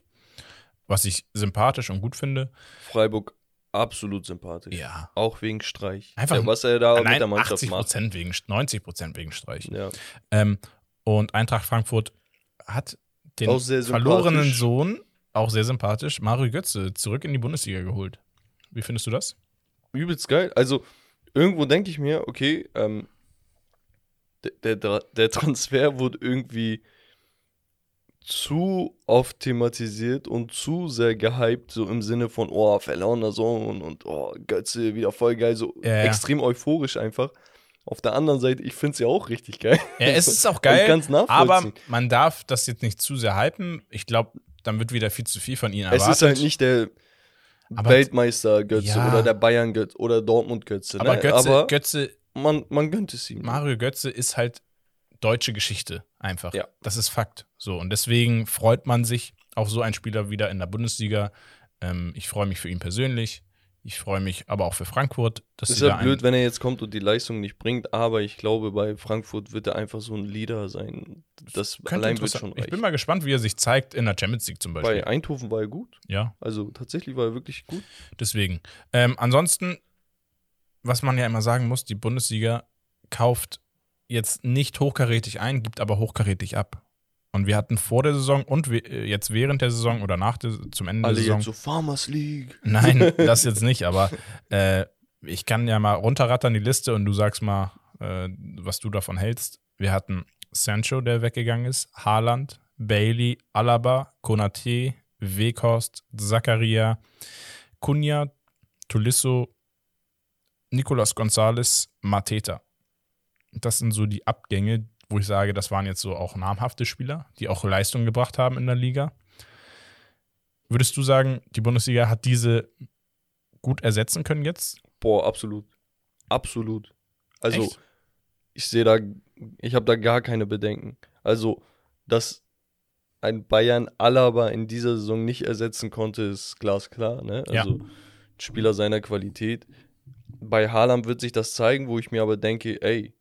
Was ich sympathisch und gut finde. Freiburg absolut sympathisch. Ja. Auch wegen Streich. Einfach- ja, was er da mit der Mannschaft 80 macht. Prozent wegen, 90 Prozent wegen Streich. Ja. Ähm, und Eintracht Frankfurt hat den verlorenen. Sohn, auch sehr sympathisch, Mario Götze, zurück in die Bundesliga geholt. Wie findest du das? Übelst geil. Also, irgendwo denke ich mir, okay, ähm, der, der, der Transfer wurde irgendwie zu oft thematisiert und zu sehr gehypt, so im Sinne von, oh, verlorener Sohn und oh, Götze, wieder voll geil, so Ja, ja. extrem euphorisch einfach. Auf der anderen Seite, ich finde es ja auch richtig geil. Ja, es ist auch geil, aber man darf das jetzt nicht zu sehr hypen. Ich glaube, dann wird wieder viel zu viel von ihnen Es erwartet. ist halt nicht der Aber- Weltmeister Götze Ja. oder der Bayern Götze oder Dortmund Götze. aber ne? Götze, aber Götze, man, man gönnt es ihm. Mario Götze ist halt deutsche Geschichte einfach. Ja. Das ist Fakt. So und deswegen freut man sich auf so einen Spieler wieder in der Bundesliga. Ähm, ich freue mich für ihn persönlich. Ich freue mich aber auch für Frankfurt, dass Ist ja da blöd, wenn er jetzt kommt und die Leistung nicht bringt, aber ich glaube, bei Frankfurt wird er einfach so ein Leader sein. Das allein wird schon Ich bin reichen. mal gespannt, wie er sich zeigt in der Champions League zum Beispiel. Bei Eindhoven war er gut. Ja, Also tatsächlich war er wirklich gut. deswegen. Ähm, ansonsten, was man ja immer sagen muss, die Bundesliga kauft jetzt nicht hochkarätig ein, gibt aber hochkarätig ab. Und wir hatten vor der Saison und äh, jetzt während der Saison oder nach der, zum Ende Alle der Saison. jetzt so Farmers League. Nein, das jetzt nicht, aber äh, ich kann ja mal runterrattern die Liste und du sagst mal, äh, was du davon hältst. Wir hatten Sancho, der weggegangen ist, Haaland, Bailey, Alaba, Konate, Weghorst, Zakaria, Cunha, Tulisso, Nicolas Gonzalez, Mateta. Das sind so die Abgänge, wo ich sage, das waren jetzt so auch namhafte Spieler, die auch Leistung gebracht haben in der Liga. Würdest du sagen, die Bundesliga hat diese gut ersetzen können jetzt? Boah, absolut. Absolut. Also, Echt? ich sehe da, ich habe da gar keine Bedenken. Also, dass ein Bayern Alaba in dieser Saison nicht ersetzen konnte, ist glasklar. Ne? Ja. Also, Spieler seiner Qualität. Bei Haaland wird sich das zeigen, wo ich mir aber denke, ey,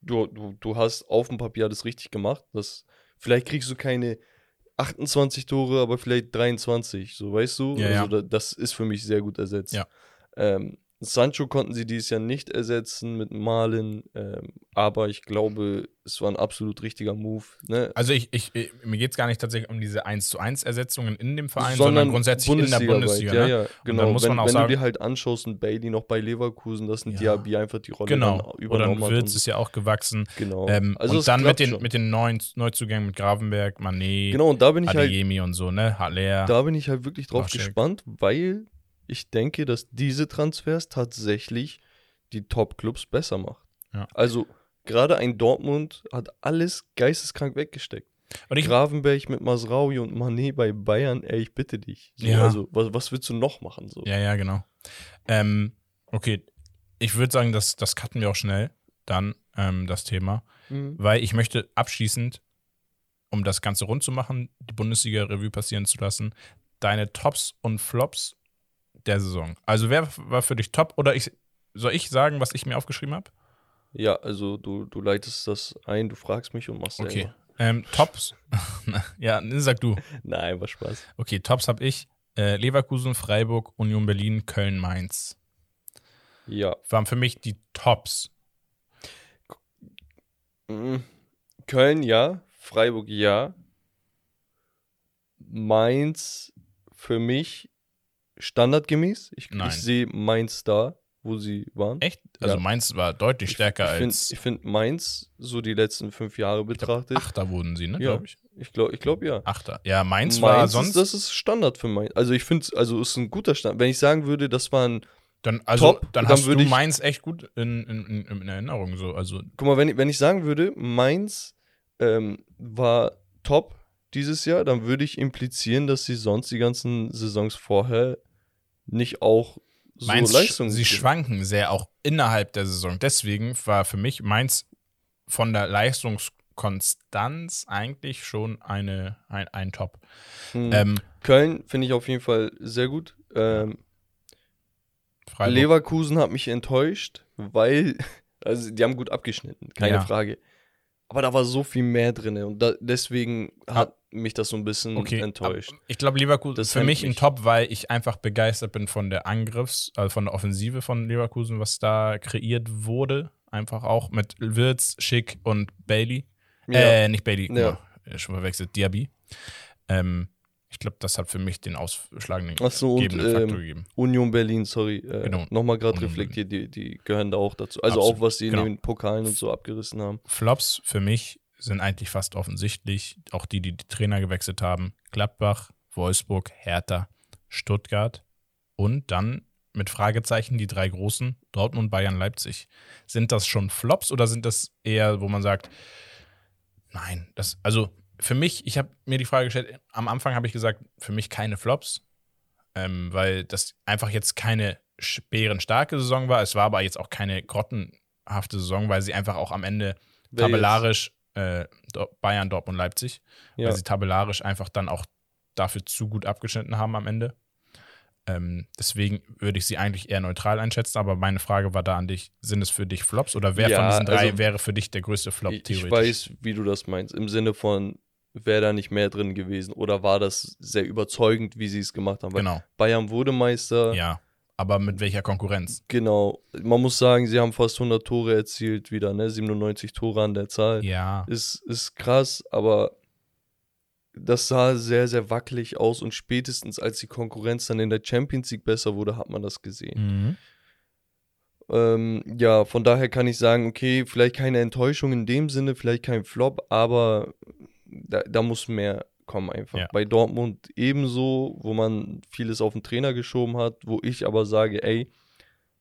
du, du, du hast auf dem Papier alles richtig gemacht. Das, vielleicht kriegst du keine 28 Tore, aber vielleicht 23, so weißt du? Ja, also ja. Da, das ist für mich sehr gut ersetzt. Ja. Ähm, Sancho konnten sie dieses Jahr nicht ersetzen mit Malen, ähm, aber ich glaube, es war ein absolut richtiger Move. Ne? Also ich, ich, ich mir geht es gar nicht tatsächlich um diese 1 zu 1 Ersetzungen in dem Verein, sondern, grundsätzlich in der. Bundesliga. Ja, ne? ja, dann genau. muss wenn man auch wenn sagen- du dir halt anschaust, ein Bailey noch bei Leverkusen, dass ein Ja. Diaby einfach die Rolle Genau. dann Oder übernommen hat. Wirtz und ist ja auch gewachsen. Genau. Ähm, Also und dann mit den, schon. mit den neuen Neuzugängen mit Gravenberg, Manet, Genau, und da bin ich halt Adeyemi und so, ne? Haller. Da bin ich halt wirklich drauf Laschek. gespannt, weil ich denke, dass diese Transfers tatsächlich die Top-Clubs besser macht. Ja. Also gerade ein Dortmund hat alles geisteskrank weggesteckt. Und ich, Gravenberg mit Masraui und Mané bei Bayern, ey, ich bitte dich. So, Ja. Also, was, was willst du noch machen? So? ja, ja, genau. Ähm, okay, ich würde sagen, das, das cutten wir auch schnell dann, ähm, das Thema. Mhm. weil ich möchte abschließend, um das Ganze rund zu machen, die Bundesliga-Revue passieren zu lassen, deine Tops und Flops der Saison. Also wer war für dich top oder ich, soll ich sagen, was ich mir aufgeschrieben habe? Ja, also du, du leitest das ein, du fragst mich und machst Okay. Ähm, Tops. ja, sag du. Nein, war Spaß. Okay, Tops habe ich. Äh, Leverkusen, Freiburg, Union Berlin, Köln, Mainz. Ja. Waren für mich die Tops. Mhm. Köln ja, Freiburg ja. Mainz für mich standardgemäß. Ich, Nein. ich sehe Mainz da. wo sie waren. Echt? Also Ja. Mainz war deutlich stärker ich als. Ich finde find Mainz so die letzten fünf Jahre betrachtet. Achter wurden sie, ne? Ja. Glaube ich. Ich glaube, ich glaub, ja. Achter. Ja, Mainz, war Mainz sonst. ist, das ist Standard für Mainz. Also ich finde es, also ist ein guter Standard. Wenn ich sagen würde, das war ein, dann, also, top, dann dann hast du würde ich- Mainz echt gut in, in, in, in Erinnerung. So. Also, guck mal, wenn, ich- wenn ich sagen würde, Mainz ähm, war top dieses Jahr, dann würde ich implizieren, dass sie sonst die ganzen Saisons vorher nicht auch so Mainz, Leistungen sie schwanken sehr auch innerhalb der Saison. Deswegen war für mich Mainz von der Leistungskonstanz eigentlich schon eine, ein, ein Top. Hm. Ähm, Köln finde ich auf jeden Fall sehr gut. Ähm, Leverkusen hat mich enttäuscht, weil, also die haben gut abgeschnitten, keine Ja. Frage. Aber da war so viel mehr drin und da, deswegen hat mich das so ein bisschen okay, enttäuscht. Ich glaube, Leverkusen Das ist für mich ein. Top, weil ich einfach begeistert bin von der Angriffs-, also von der Offensive von Leverkusen, was da kreiert wurde. Einfach auch mit Wirtz, Schick und Bailey. Ja. Äh, nicht Bailey, Ja. mal, schon verwechselt, Diaby. Ähm, ich glaube, das hat für mich den ausschlagenden Ach so, und, Faktor ähm, gegeben. Union Berlin, sorry, äh, Genau. nochmal gerade reflektiert, die, die gehören da auch dazu. Also Absolut, auch, was die genau. in den Pokalen und so abgerissen haben. Flops für mich sind eigentlich fast offensichtlich. Auch die, die die Trainer gewechselt haben. Gladbach, Wolfsburg, Hertha, Stuttgart und dann mit Fragezeichen die drei großen, Dortmund, Bayern, Leipzig. Sind das schon Flops oder sind das eher, wo man sagt, nein, das, also für mich, ich habe mir die Frage gestellt, am Anfang habe ich gesagt, für mich keine Flops, ähm, weil das einfach jetzt keine bärenstarke Saison war. Es war aber jetzt auch keine grottenhafte Saison, weil sie einfach auch am Ende tabellarisch äh, Bayern, Dortmund, Leipzig, Ja. weil sie tabellarisch einfach dann auch dafür zu gut abgeschnitten haben am Ende. Ähm, deswegen würde ich sie eigentlich eher neutral einschätzen, aber meine Frage war da an dich: Sind es für dich Flops oder wer Ja, von diesen drei also- wäre für dich der größte Flop Ich, ich theoretisch? weiß, wie du das meinst. Im Sinne von, wäre da nicht mehr drin gewesen oder war das sehr überzeugend, wie sie es gemacht haben? Weil Genau, Bayern wurde Meister. ja. Aber mit welcher Konkurrenz? Genau. Man muss sagen, sie haben fast 100 Tore erzielt wieder, ne? 97 Tore an der Zahl. Ja, Ist, ist krass, aber das sah sehr, sehr wackelig aus und spätestens als die Konkurrenz dann in der Champions League besser wurde, hat man das gesehen. mhm. Ähm, ja, von daher kann ich sagen, okay, vielleicht keine Enttäuschung in dem Sinne, vielleicht kein Flop, aber da, da muss mehr kommen einfach. Ja. Bei Dortmund ebenso, wo man vieles auf den Trainer geschoben hat, wo ich aber sage, ey,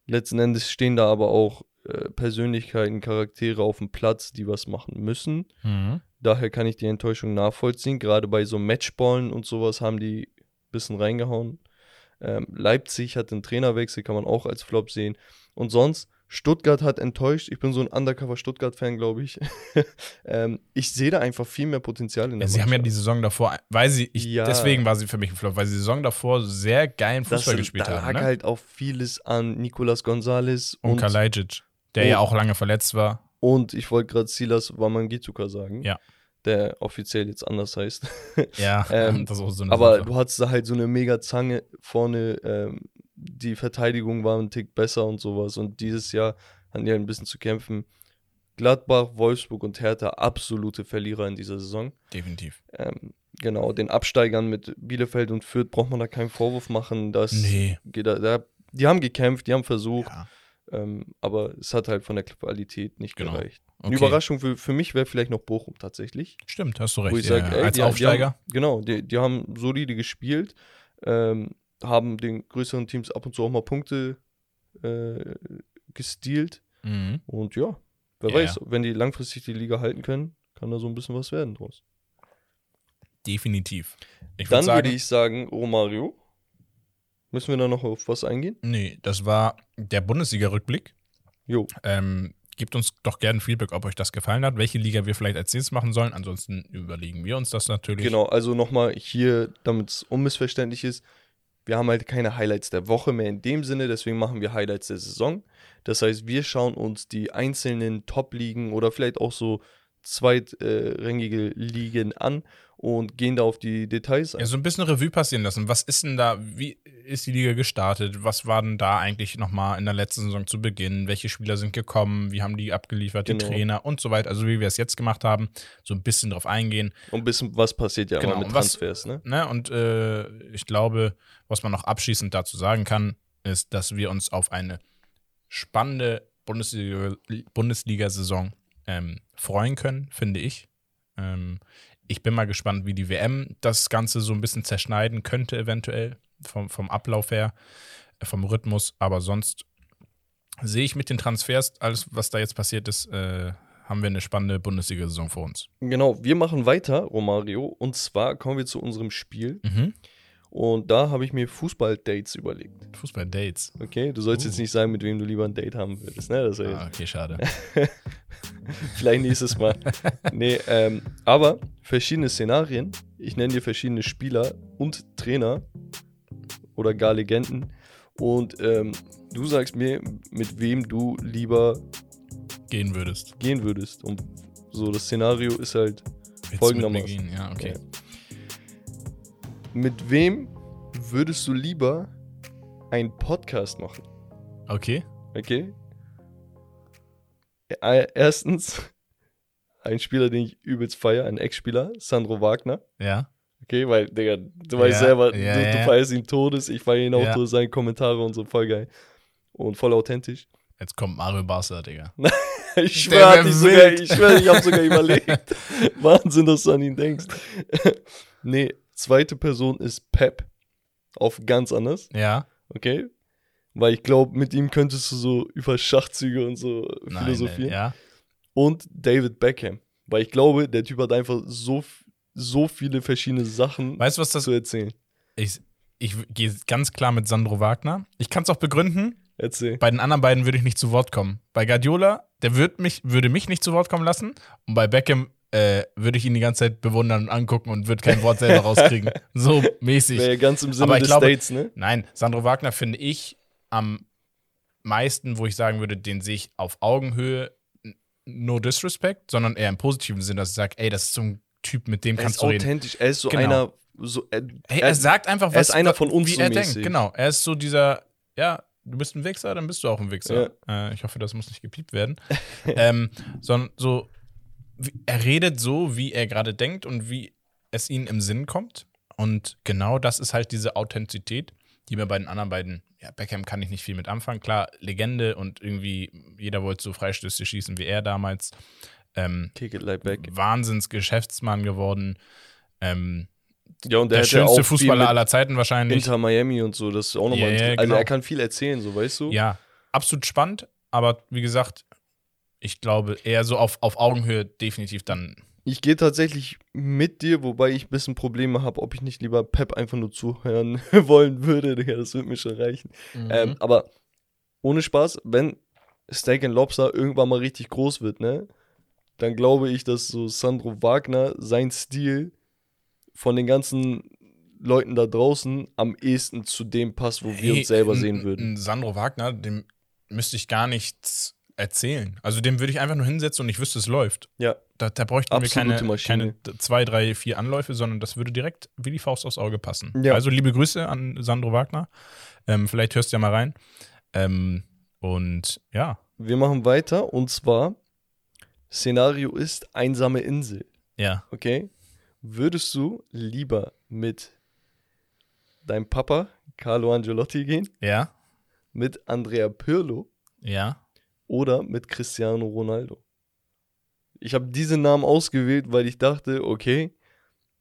letzten Endes stehen da aber auch äh, Persönlichkeiten, Charaktere auf dem Platz, die was machen müssen. Mhm. Daher kann ich die Enttäuschung nachvollziehen. Gerade bei so Matchballen und sowas haben die ein bisschen reingehauen. Ähm, Leipzig hat den Trainerwechsel, kann man auch als Flop sehen. Und sonst, Stuttgart hat enttäuscht. Ich bin so ein Undercover-Stuttgart-Fan, glaube ich. ähm, ich sehe da einfach viel mehr Potenzial in der Ja, sie haben ja die. Saison davor, weil sie, ich, Ja. deswegen war sie für mich ein Flop, weil sie die Saison davor sehr geilen das, Fußball gespielt da haben. lag Ne? halt auch vieles an Nicolas Gonzalez und und, Kalajdzic, der und- ja auch lange verletzt war. und ich wollte gerade Silas Wamangituka sagen, Ja. der offiziell jetzt anders heißt. Ja, Ähm, das ist auch so eine Aber Sache. du hattest da halt so eine mega Zange vorne. Ähm, die Verteidigung war ein Tick besser und sowas. Und dieses Jahr hatten die halt ein bisschen zu kämpfen. Gladbach, Wolfsburg und Hertha absolute Verlierer in dieser Saison. Definitiv. Ähm, genau, den Absteigern mit Bielefeld und Fürth braucht man da keinen Vorwurf machen. Das Nee. da, da, die haben gekämpft, die haben versucht, Ja, ähm, aber es hat halt von der Qualität nicht Genau. gereicht. okay. Eine Überraschung für, für mich wäre vielleicht noch Bochum tatsächlich. Stimmt, hast du Wo recht. ich ja, sage, ja. ey, Als die, Aufsteiger. Die haben, genau, die, die haben solide gespielt, ähm, haben den größeren Teams ab und zu auch mal Punkte äh, gestealt. mhm. Und ja, wer Ja, weiß, wenn die langfristig die Liga halten können, kann da so ein bisschen was werden draus. Definitiv. Ich Dann würde sagen, würde ich sagen, Romario. Müssen wir da noch auf was eingehen? nee, das war der Bundesliga-Rückblick. Jo, Ähm, gebt uns doch gerne Feedback, ob euch das gefallen hat, welche Liga wir vielleicht als nächstes machen sollen. Ansonsten überlegen wir uns das natürlich. genau. Also nochmal hier, damit es unmissverständlich ist, wir haben halt keine Highlights der Woche mehr in dem Sinne, deswegen machen wir Highlights der Saison. Das heißt, wir schauen uns die einzelnen Top-Ligen oder vielleicht auch so zweitrangige Ligen an und gehen da auf die Details ein. Ja, so ein bisschen Revue passieren lassen. Was ist denn da, wie ist die Liga gestartet? Was war denn da eigentlich nochmal in der letzten Saison zu Beginn? Welche Spieler sind gekommen? Wie haben die abgeliefert? Die Genau. Trainer und so weiter. Also wie wir es jetzt gemacht haben, so ein bisschen drauf eingehen. Und ein bisschen, was passiert ja Genau, immer mit und was- Transfers, ne? Ne? Und äh, ich glaube, was man noch abschließend dazu sagen kann, ist, dass wir uns auf eine spannende Bundesliga- Bundesliga-Saison ähm, freuen können, finde ich. Ähm, ich bin mal gespannt, wie die WM das Ganze so ein bisschen zerschneiden könnte, eventuell, vom, vom Ablauf her, äh, vom Rhythmus. Aber sonst sehe ich mit den Transfers, alles, was da jetzt passiert ist, äh, haben wir eine spannende Bundesliga-Saison vor uns. Genau, wir machen weiter, Romario. Und zwar kommen wir zu unserem Spiel. Mhm. Und da habe ich mir Fußball-Dates überlegt. Fußball-Dates. Okay, du sollst Uh. jetzt nicht sagen, mit wem du lieber ein Date haben würdest, ne? Das ja Ah, okay, schade. Vielleicht nächstes Mal. nee, ähm, aber verschiedene Szenarien. Ich nenne dir verschiedene Spieler und Trainer oder gar Legenden. Und ähm, du sagst mir, mit wem du lieber Gehen würdest. gehen würdest. Und so, das Szenario ist halt, mir Folgendermaßen. gehen? Ja, okay. Mit wem würdest du lieber einen Podcast machen? Okay. Okay? Erstens, ein Spieler, den ich übelst feiere, ein Ex-Spieler, Sandro Wagner. Ja. Okay, weil, Digga, du weißt Ja, selber, ja, du, du feierst ihn Todes, ich feiere ihn auch Ja. Todes, seine Kommentare und so, voll geil. Und voll authentisch. Jetzt kommt Mario Barca, Digga. Ich Der schwör, wär hat mich sogar, wild. ich schwör, ich hab sogar überlegt. Wahnsinn, dass du an ihn denkst. nee, zweite Person ist Pep. Auf ganz anders, Ja. okay? Weil ich glaube, mit ihm könntest du so über Schachzüge und so Nein, philosophieren. äh, ja. Und David Beckham. Weil ich glaube, der Typ hat einfach so, so viele verschiedene Sachen Weißt du, was das zu erzählen. Ich, ich gehe ganz klar mit Sandro Wagner. Ich kann es auch begründen. Erzähl. Bei den anderen beiden würde ich nicht zu Wort kommen. Bei Guardiola, der würd mich, würde mich nicht zu Wort kommen lassen. Und bei Beckham äh, würde ich ihn die ganze Zeit bewundern und angucken und würde kein Wort selber rauskriegen. So mäßig. Wäre ja ganz im Sinne Aber ich des glaube- States, ne? Nein, Sandro Wagner finde ich am meisten, wo ich sagen würde, den sehe ich auf Augenhöhe. No disrespect, sondern eher im positiven Sinn, dass ich sage, ey, das ist so ein Typ, mit dem Er kannst ist du reden. authentisch. Er ist so Genau. einer. So, er, Hey, er, er sagt einfach, was er ist einer von uns wie so er mäßig. denkt. Genau, er ist so dieser, ja, du bist ein Wichser, dann bist du auch ein Wichser. Äh, ich hoffe, das muss nicht gepiept werden. ähm, sondern so, er redet so, wie er gerade denkt und wie es ihm im Sinn kommt. Und genau das ist halt diese Authentizität, die mir bei den anderen beiden, ja, Beckham kann ich nicht viel mit anfangen. Klar, Legende und irgendwie jeder wollte so Freistöße schießen wie er damals. Ähm, Kick it like back. Wahnsinns-Geschäftsmann geworden. Ähm, Ja, und der, der, schönste Fußballer aller Zeiten wahrscheinlich. Inter Miami und so, das ist auch nochmal. Ja, inter- Also genau. er kann viel erzählen, so weißt du? Ja, absolut spannend, aber wie gesagt, ich glaube eher so auf, auf Augenhöhe definitiv dann. Ich gehe tatsächlich mit dir, wobei ich ein bisschen Probleme habe, ob ich nicht lieber Pep einfach nur zuhören wollen würde. Digga, das wird mir schon reichen. Mhm. Ähm, aber ohne Spaß, wenn Steak and Lobster irgendwann mal richtig groß wird, ne, dann glaube ich, dass so Sandro Wagner sein Stil von den ganzen Leuten da draußen am ehesten zu dem passt, wo wir Hey, uns selber sehen würden. Sandro Wagner, dem müsste ich gar nichts erzählen. Also dem würde ich einfach nur hinsetzen und ich wüsste, es läuft. Ja, Da, da bräuchten wir Absolute keine, Maschine. keine d- zwei, drei, vier Anläufe, sondern das würde direkt wie die Faust aufs Auge passen. Ja. Also liebe Grüße an Sandro Wagner. Ähm, vielleicht hörst du ja mal rein. Ähm, und ja, wir machen weiter und zwar Szenario ist einsame Insel. ja. Okay? Würdest du lieber mit deinem Papa Carlo Angelotti gehen, Ja, mit Andrea Pirlo ja. Oder mit Cristiano Ronaldo? Ich habe diese Namen ausgewählt, weil ich dachte, okay,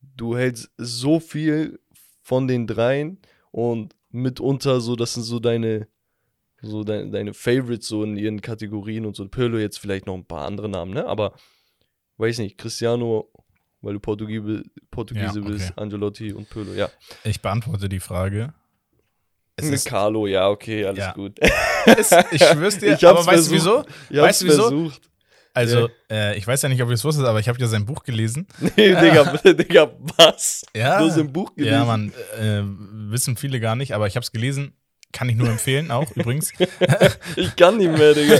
du hältst so viel von den dreien und mitunter so, das sind so deine so deine, deine Favorites so in ihren Kategorien und so. Pirlo jetzt vielleicht noch ein paar andere Namen, ne? Aber weiß nicht, Cristiano, weil du Portugiese, Portugiese Ja, okay. bist, Angelotti und Pirlo, ja. Ich beantworte die Frage. Es Mit ist, Carlo, ja, okay, alles Ja. gut. es, ich schwör's dir, Ich aber weißt du wieso? versucht. Ich Weißt du wieso? versucht. Also, äh, ich weiß ja nicht, ob ihr es wusstet, aber ich habe ja sein Buch gelesen. Nee, Digga, Digga, was? Ja. Du hast ein Buch gelesen. Ja, man, äh, wissen viele gar nicht, aber ich habe es gelesen. Kann ich nur empfehlen, auch übrigens. Ich kann nicht mehr, Digga.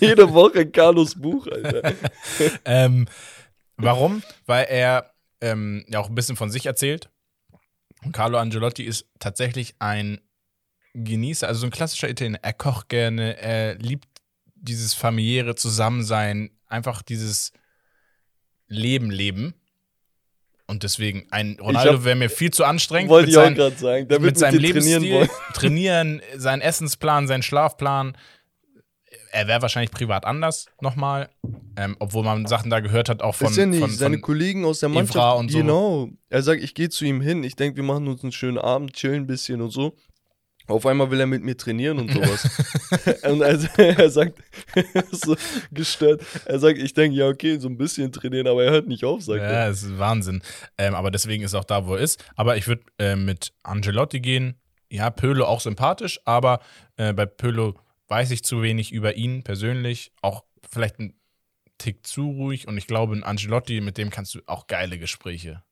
Jede Woche Carlos Buch, Alter. ähm, warum? Weil er ähm, ja auch ein bisschen von sich erzählt. Und Carlo Angelotti ist tatsächlich ein Genießer, also so ein klassischer Italiener. Er kocht gerne, er liebt dieses familiäre Zusammensein, einfach dieses Leben leben. Und deswegen, ein Ronaldo wäre mir viel zu anstrengend. Wollte ich auch gerade sagen. Der mit seinem trainieren wollen. trainieren, seinen Essensplan, seinen Schlafplan, er wäre wahrscheinlich privat anders nochmal, ähm, obwohl man Sachen da gehört hat, auch von, ist ja nicht, von, seine von Kollegen aus der Mannschaft, und so. genau. Er sagt, ich gehe zu ihm hin, ich denke, wir machen uns einen schönen Abend, chillen ein bisschen und so. Auf einmal will er mit mir trainieren und sowas. und also, er sagt, so gestört, er sagt, ich denke, ja, okay, so ein bisschen trainieren, aber er hört nicht auf, sagt Ja, er. es ist Wahnsinn. Ähm, aber deswegen ist er auch da, wo er ist. Aber ich würde äh, mit Angelotti gehen. Ja, Pölo auch sympathisch, aber äh, bei Pölo weiß ich zu wenig über ihn persönlich. Auch vielleicht ein Tick zu ruhig. Und ich glaube, ein Angelotti, mit dem kannst du auch geile Gespräche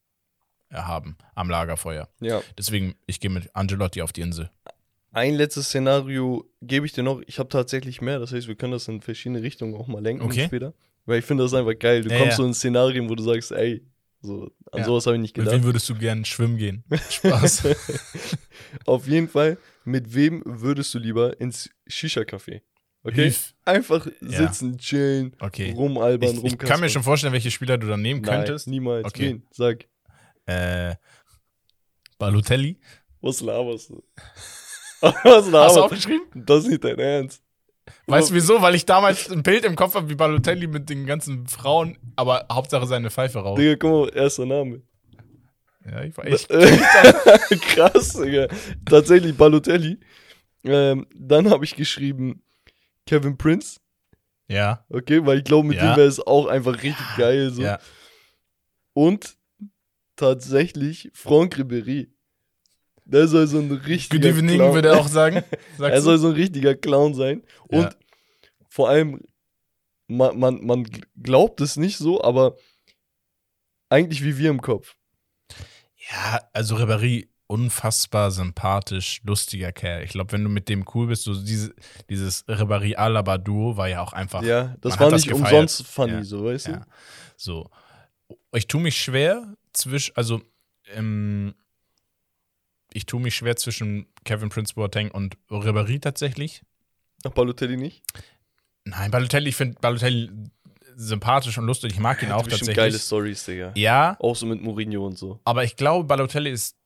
äh, haben am Lagerfeuer. Ja. Deswegen, ich gehe mit Angelotti auf die Insel. Ein letztes Szenario gebe ich dir noch. Ich habe tatsächlich mehr, das heißt, wir können das in verschiedene Richtungen auch mal lenken Okay. später. Weil ich finde das einfach geil. Du Ja, kommst ja. so in Szenarien, wo du sagst, ey, so, an Ja. sowas habe ich nicht Mit gedacht. wem würdest du gern schwimmen gehen? Spaß. Auf jeden Fall, mit wem würdest du lieber ins Shisha-Café? Okay? Hief. Einfach sitzen, chillen, Okay. rumalbern, Ich, ich kann mir schon vorstellen, welche Spieler du dann nehmen Nein, könntest. niemals. Okay. Wen? Sag, Äh, Balotelli. was laberst du? Was Hast du aufgeschrieben? Das ist nicht dein Ernst. Weißt du wieso? Weil ich damals ein Bild im Kopf habe, wie Balotelli mit den ganzen Frauen, aber Hauptsache seine Pfeife raucht. Digga, guck mal, erster Name. Ja, ich weiß. Krass, Digga. Tatsächlich Balotelli. Ähm, dann habe ich geschrieben Kevin Prince. Ja, Okay, weil ich glaube, mit Ja. dem wäre es auch einfach richtig geil. So. ja. Und tatsächlich Franck Ribéry. Der soll so ein Good richtiger evening, Clown. würde er auch sagen. Sagst er soll so ein richtiger Clown sein. Und Ja. vor allem, man, man, man glaubt es nicht so, aber eigentlich wie wir im Kopf. Ja, also Ribéry, unfassbar sympathisch, lustiger Kerl. Ich glaube, wenn du mit dem cool bist, so diese, dieses Ribéry-Alaba-Duo war ja auch einfach. Ja, das war das nicht gefeiert. umsonst funny, Ja, so, weißt Ja. du? So. Ich tue mich schwer zwischen, also, ähm, ich tue mich schwer zwischen Kevin Prince Boateng und Ribéry tatsächlich. Ach, Balotelli nicht? Nein, Balotelli, ich finde Balotelli sympathisch und lustig. Ich mag ihn Hat auch tatsächlich. geile Stories, Digga. Ja, Auch so mit Mourinho und so. aber ich glaube, Balotelli ist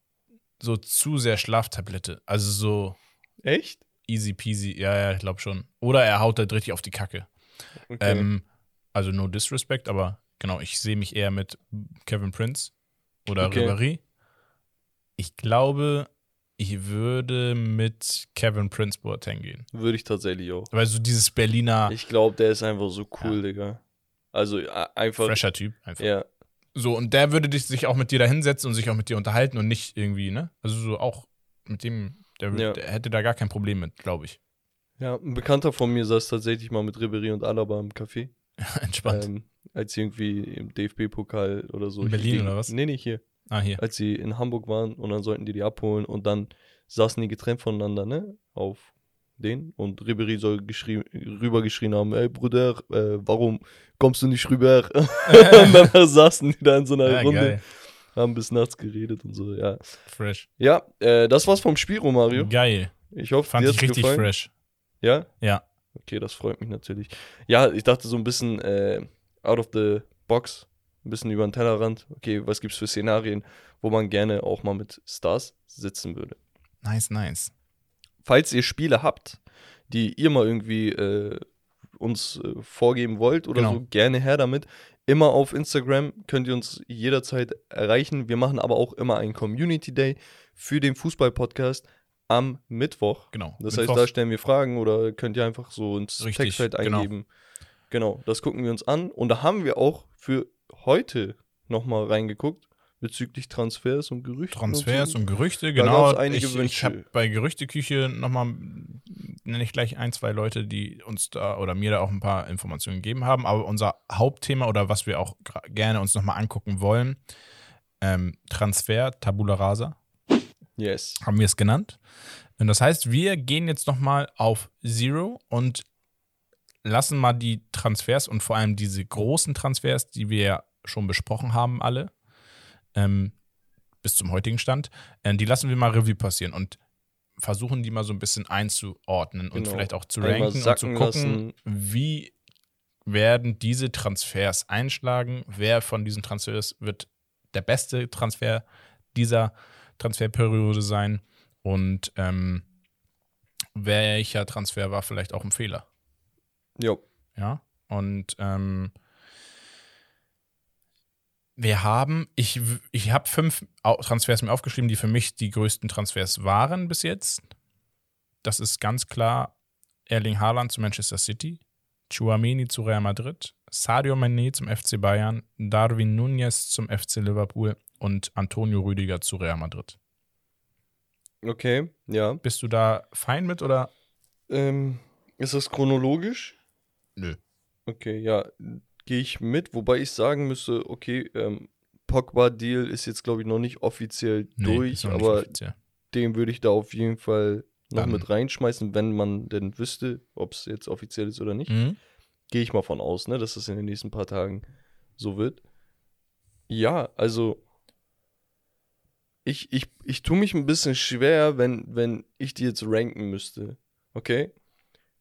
so zu sehr Schlaftablette. Also so Echt? easy peasy. Ja, ja, ich glaube schon. Oder er haut halt richtig auf die Kacke. Okay. Ähm, also no disrespect, aber genau, ich sehe mich eher mit Kevin Prince oder Okay. Ribéry. Ich glaube, ich würde mit Kevin Prince Boateng gehen. Würde ich tatsächlich auch. Weil so dieses Berliner Ich glaube, der ist einfach so cool, Ja. Digga. Also einfach. fresher Typ einfach. Ja, So, und der würde dich, sich auch mit dir da hinsetzen und sich auch mit dir unterhalten und nicht irgendwie, ne? Also so auch mit dem, der, Ja. der hätte da gar kein Problem mit, glaube ich. ja, ein Bekannter von mir saß tatsächlich mal mit Ribery und Alaba im Café. Entspannt. Ähm, als irgendwie im DFB-Pokal oder so. In Berlin gegen- oder was? Nee, nee, hier. Ah, hier. Als sie in Hamburg waren und dann sollten die die abholen und dann saßen die getrennt voneinander, ne? Auf den. Und Ribery soll geschrien, rübergeschrien haben: Ey, Bruder, äh, warum kommst du nicht rüber? und dann saßen die da in so einer Ja, Runde, geil. haben bis nachts geredet und so, ja. Fresh. Ja, äh, das war's vom Spiel, Romario. Geil. Ich hoffe, Fand dir ich richtig gefallen. fresh. Ja? Ja. Okay, das freut mich natürlich. Ja, ich dachte so ein bisschen äh, out of the box, ein bisschen über den Tellerrand. Okay, was gibt's für Szenarien, wo man gerne auch mal mit Stars sitzen würde? Nice, nice. Falls ihr Spiele habt, die ihr mal irgendwie äh, uns äh, vorgeben wollt oder Genau. so, gerne her damit. Immer auf Instagram könnt ihr uns jederzeit erreichen. Wir machen aber auch immer einen Community Day für den Fußball-Podcast am Mittwoch. Genau. Das Mittwoch- heißt, da stellen wir Fragen oder könnt ihr einfach so ins Richtig, Textfeld genau. eingeben. Genau. das gucken wir uns an. Und da haben wir auch für heute nochmal reingeguckt bezüglich Transfers und Gerüchte. Transfers und Gerüchte, genau. ich ich habe bei Gerüchteküche nochmal, nenne ich gleich ein, zwei Leute, die uns da oder mir da auch ein paar Informationen gegeben haben. Aber unser Hauptthema oder was wir auch gerne uns nochmal angucken wollen, ähm, Transfer Tabula Rasa, Yes. haben wir es genannt. Und das heißt, wir gehen jetzt nochmal auf Zero und lassen mal die Transfers und vor allem diese großen Transfers, die wir ja schon besprochen haben, alle, ähm, bis zum heutigen Stand, äh, die lassen wir mal Revue passieren und versuchen die mal so ein bisschen einzuordnen und Genau. vielleicht auch zu ranken und zu gucken, lassen. wie werden diese Transfers einschlagen, wer von diesen Transfers wird der beste Transfer dieser Transferperiode sein und ähm, welcher Transfer war vielleicht auch ein Fehler. Ja. Ja. Und ähm, wir haben, ich, ich habe fünf Transfers mir aufgeschrieben, die für mich die größten Transfers waren bis jetzt. Das ist ganz klar Erling Haaland zu Manchester City, Chouameni zu Real Madrid, Sadio Mané zum FC Bayern, Darwin Nunez zum FC Liverpool und Antonio Rüdiger zu Real Madrid. Okay, ja. Bist du da fein mit oder? Ähm, ist das chronologisch? Nö. Okay, ja, gehe ich mit, wobei ich sagen müsste, okay, ähm, Pogba-Deal ist jetzt, glaube ich, noch nicht offiziell durch, noch nicht aber offiziell. den würde ich da auf jeden Fall noch Dann- mit reinschmeißen, wenn man denn wüsste, ob es jetzt offiziell ist oder nicht. Mhm. Gehe ich mal von aus, ne, dass das in den nächsten paar Tagen so wird. Ja, also ich, ich, ich tue mich ein bisschen schwer, wenn, wenn ich die jetzt ranken müsste. Okay?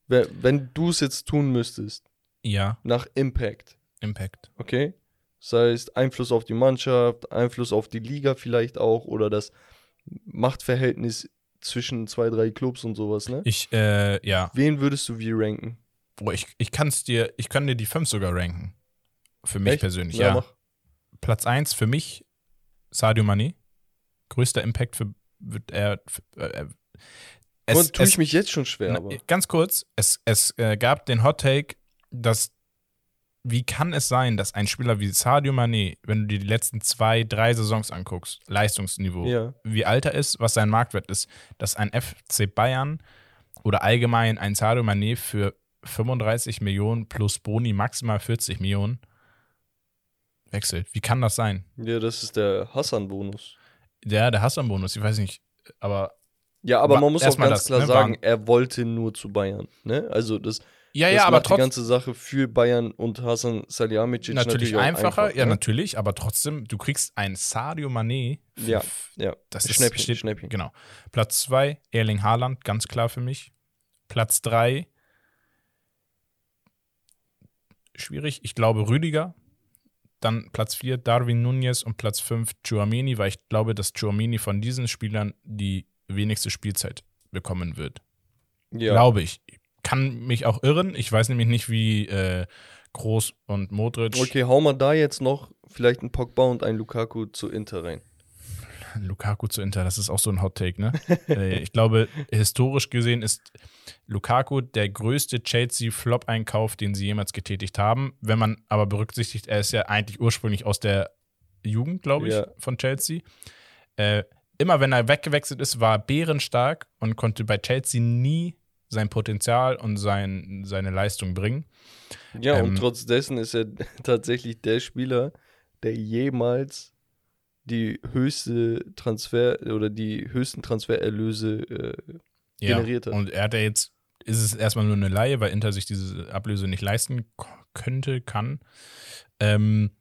Wenn, du es jetzt tun müsstest, Ja, nach Impact, Impact. okay? Das heißt, Einfluss auf die Mannschaft, Einfluss auf die Liga vielleicht auch oder das Machtverhältnis zwischen zwei, drei Clubs und sowas, ne? Ich, äh, ja. Wen würdest du wie ranken? Boah, ich, ich kann es dir, ich kann dir die fünf sogar ranken. Für mich Echt? persönlich, Ja, ja. Platz 1 für mich Sadio Mané. Größter Impact für wird er. Für, äh, es, Und tue es, ich mich jetzt schon schwer, na, aber. ganz kurz, es, es äh, gab den Hot Take, dass wie kann es sein, dass ein Spieler wie Sadio Mané, wenn du dir die letzten zwei, drei Saisons anguckst, Leistungsniveau, Ja. wie alt er ist, was sein Marktwert ist, dass ein FC Bayern oder allgemein ein Sadio Mané für 35 Millionen plus Boni maximal 40 Millionen wechselt. Wie kann das sein? Ja, das ist der Hassan-Bonus. Der, der Hassan-Bonus, ich weiß nicht, aber Ja, aber man muss auch ganz das, klar ne, sagen, er wollte nur zu Bayern. Ne? Also das, ja, das ja, macht die ganze Sache für Bayern und Hassan Salihamidzic natürlich, auch einfacher, einfach, ja ne? natürlich, aber trotzdem, du kriegst ein Sadio Mané. Ja, ja. das ist Schnäppchen, steht, Schnäppchen. Genau. Platz 2, Erling Haaland, ganz klar für mich. Platz 3, schwierig, ich glaube Rüdiger. Dann Platz 4, Darwin Nunez und Platz 5, Chouameni, weil ich glaube, dass Chouameni von diesen Spielern die wenigste Spielzeit bekommen wird. Ja. Glaube ich. Kann mich auch irren. Ich weiß nämlich nicht, wie äh, Groß und Modric. Okay, hau mal da jetzt noch vielleicht ein Pogba und ein Lukaku zu Inter rein. Lukaku zu Inter, das ist auch so ein Hot Take, ne? Äh, ich glaube, historisch gesehen ist Lukaku der größte Chelsea-Flop-Einkauf, den sie jemals getätigt haben. Wenn man aber berücksichtigt, er ist ja eigentlich ursprünglich aus der Jugend, glaube ich, Ja. von Chelsea. Äh, immer wenn er weggewechselt ist, war er bärenstark und konnte bei Chelsea nie sein Potenzial und sein, seine Leistung bringen. Ja, Ähm, und trotz dessen ist er tatsächlich der Spieler, der jemals die höchste Transfer oder die höchsten Transfererlöse äh, generiert hat. Und er hat ja jetzt, ist es erstmal nur eine Laie, weil Inter sich diese Ablöse nicht leisten könnte, kann. Ähm,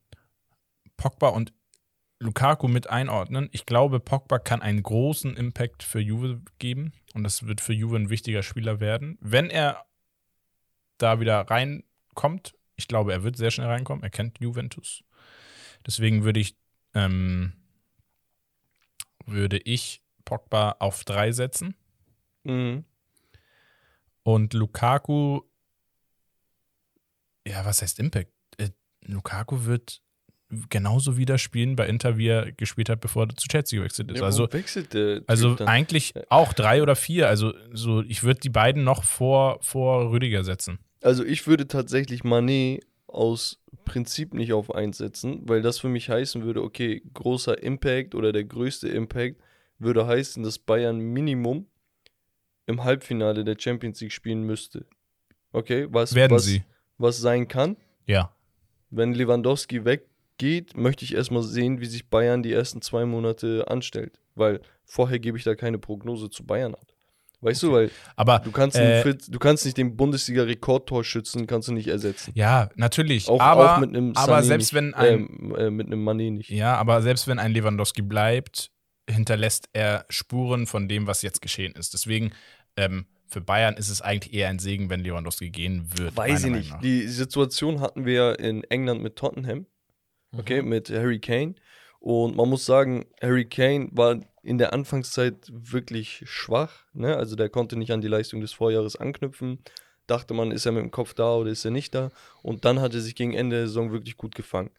Pogba und Lukaku mit einordnen. Ich glaube, Pogba kann einen großen Impact für Juve geben und das wird für Juve ein wichtiger Spieler werden. Wenn er da wieder reinkommt, ich glaube, er wird sehr schnell reinkommen, er kennt Juventus. Deswegen würde ich, ähm, würde ich Pogba auf drei setzen. Mhm. Und Lukaku, ja, was heißt Impact? Äh, Lukaku wird genauso wieder spielen bei Inter, wie er gespielt hat, bevor er zu Chelsea gewechselt ist. Ja, also, also eigentlich auch drei oder vier. Also so, ich würde die beiden noch vor, vor Rüdiger setzen. Also ich würde tatsächlich Mané aus Prinzip nicht auf 1 setzen, weil das für mich heißen würde, okay, großer Impact oder der größte Impact würde heißen, dass Bayern Minimum im Halbfinale der Champions League spielen müsste. Okay, was, Werden was, sie. was sein kann. Ja. Wenn Lewandowski weggeht, möchte ich erstmal sehen, wie sich Bayern die ersten zwei Monate anstellt. Weil vorher gebe ich da keine Prognose zu Bayern ab. Weißt du, weil Aber du kannst, Äh, Fit- du kannst nicht den Bundesliga-Rekordtorschützen kannst du nicht ersetzen. ja, natürlich. Auch, aber auch mit einem aber selbst nicht, wenn ein, ähm, äh, mit einem Mané nicht. ja, aber selbst wenn ein Lewandowski bleibt, hinterlässt er Spuren von dem, was jetzt geschehen ist. Deswegen ähm, für Bayern ist es eigentlich eher ein Segen, wenn Lewandowski gehen wird. Weiß ich nicht. Die Situation hatten wir in England mit Tottenham, okay, Mhm. mit Harry Kane. Und man muss sagen, Harry Kane war in der Anfangszeit wirklich schwach. Ne? Also der konnte nicht an die Leistung des Vorjahres anknüpfen. dachte man, ist er mit dem Kopf da oder ist er nicht da. Und dann hat er sich gegen Ende der Saison wirklich gut gefangen.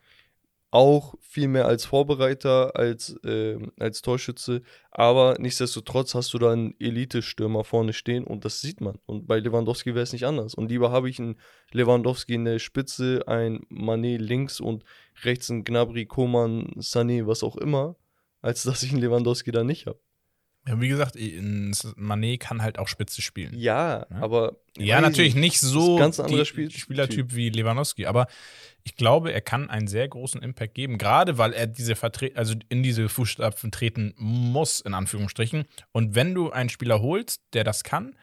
Auch viel mehr als Vorbereiter, als, äh, als Torschütze. Aber nichtsdestotrotz hast du da einen Elite-Stürmer vorne stehen und das sieht man. Und bei Lewandowski wäre es nicht anders. Und lieber habe ich einen Lewandowski in der Spitze, ein Manet links und rechts einen Gnabry, Koman, Sané, was auch immer, als dass ich einen Lewandowski da nicht habe. Ja, wie gesagt, Manet kann halt auch Spitze spielen. Ja, ja? aber. Ja, natürlich nicht so ganz anderer Spiel Spielertyp wie Lewandowski, aber ich glaube, er kann einen sehr großen Impact geben, gerade weil er diese Vertre also in diese Fußstapfen treten muss, in Anführungsstrichen. Und wenn du einen Spieler holst, der das kann,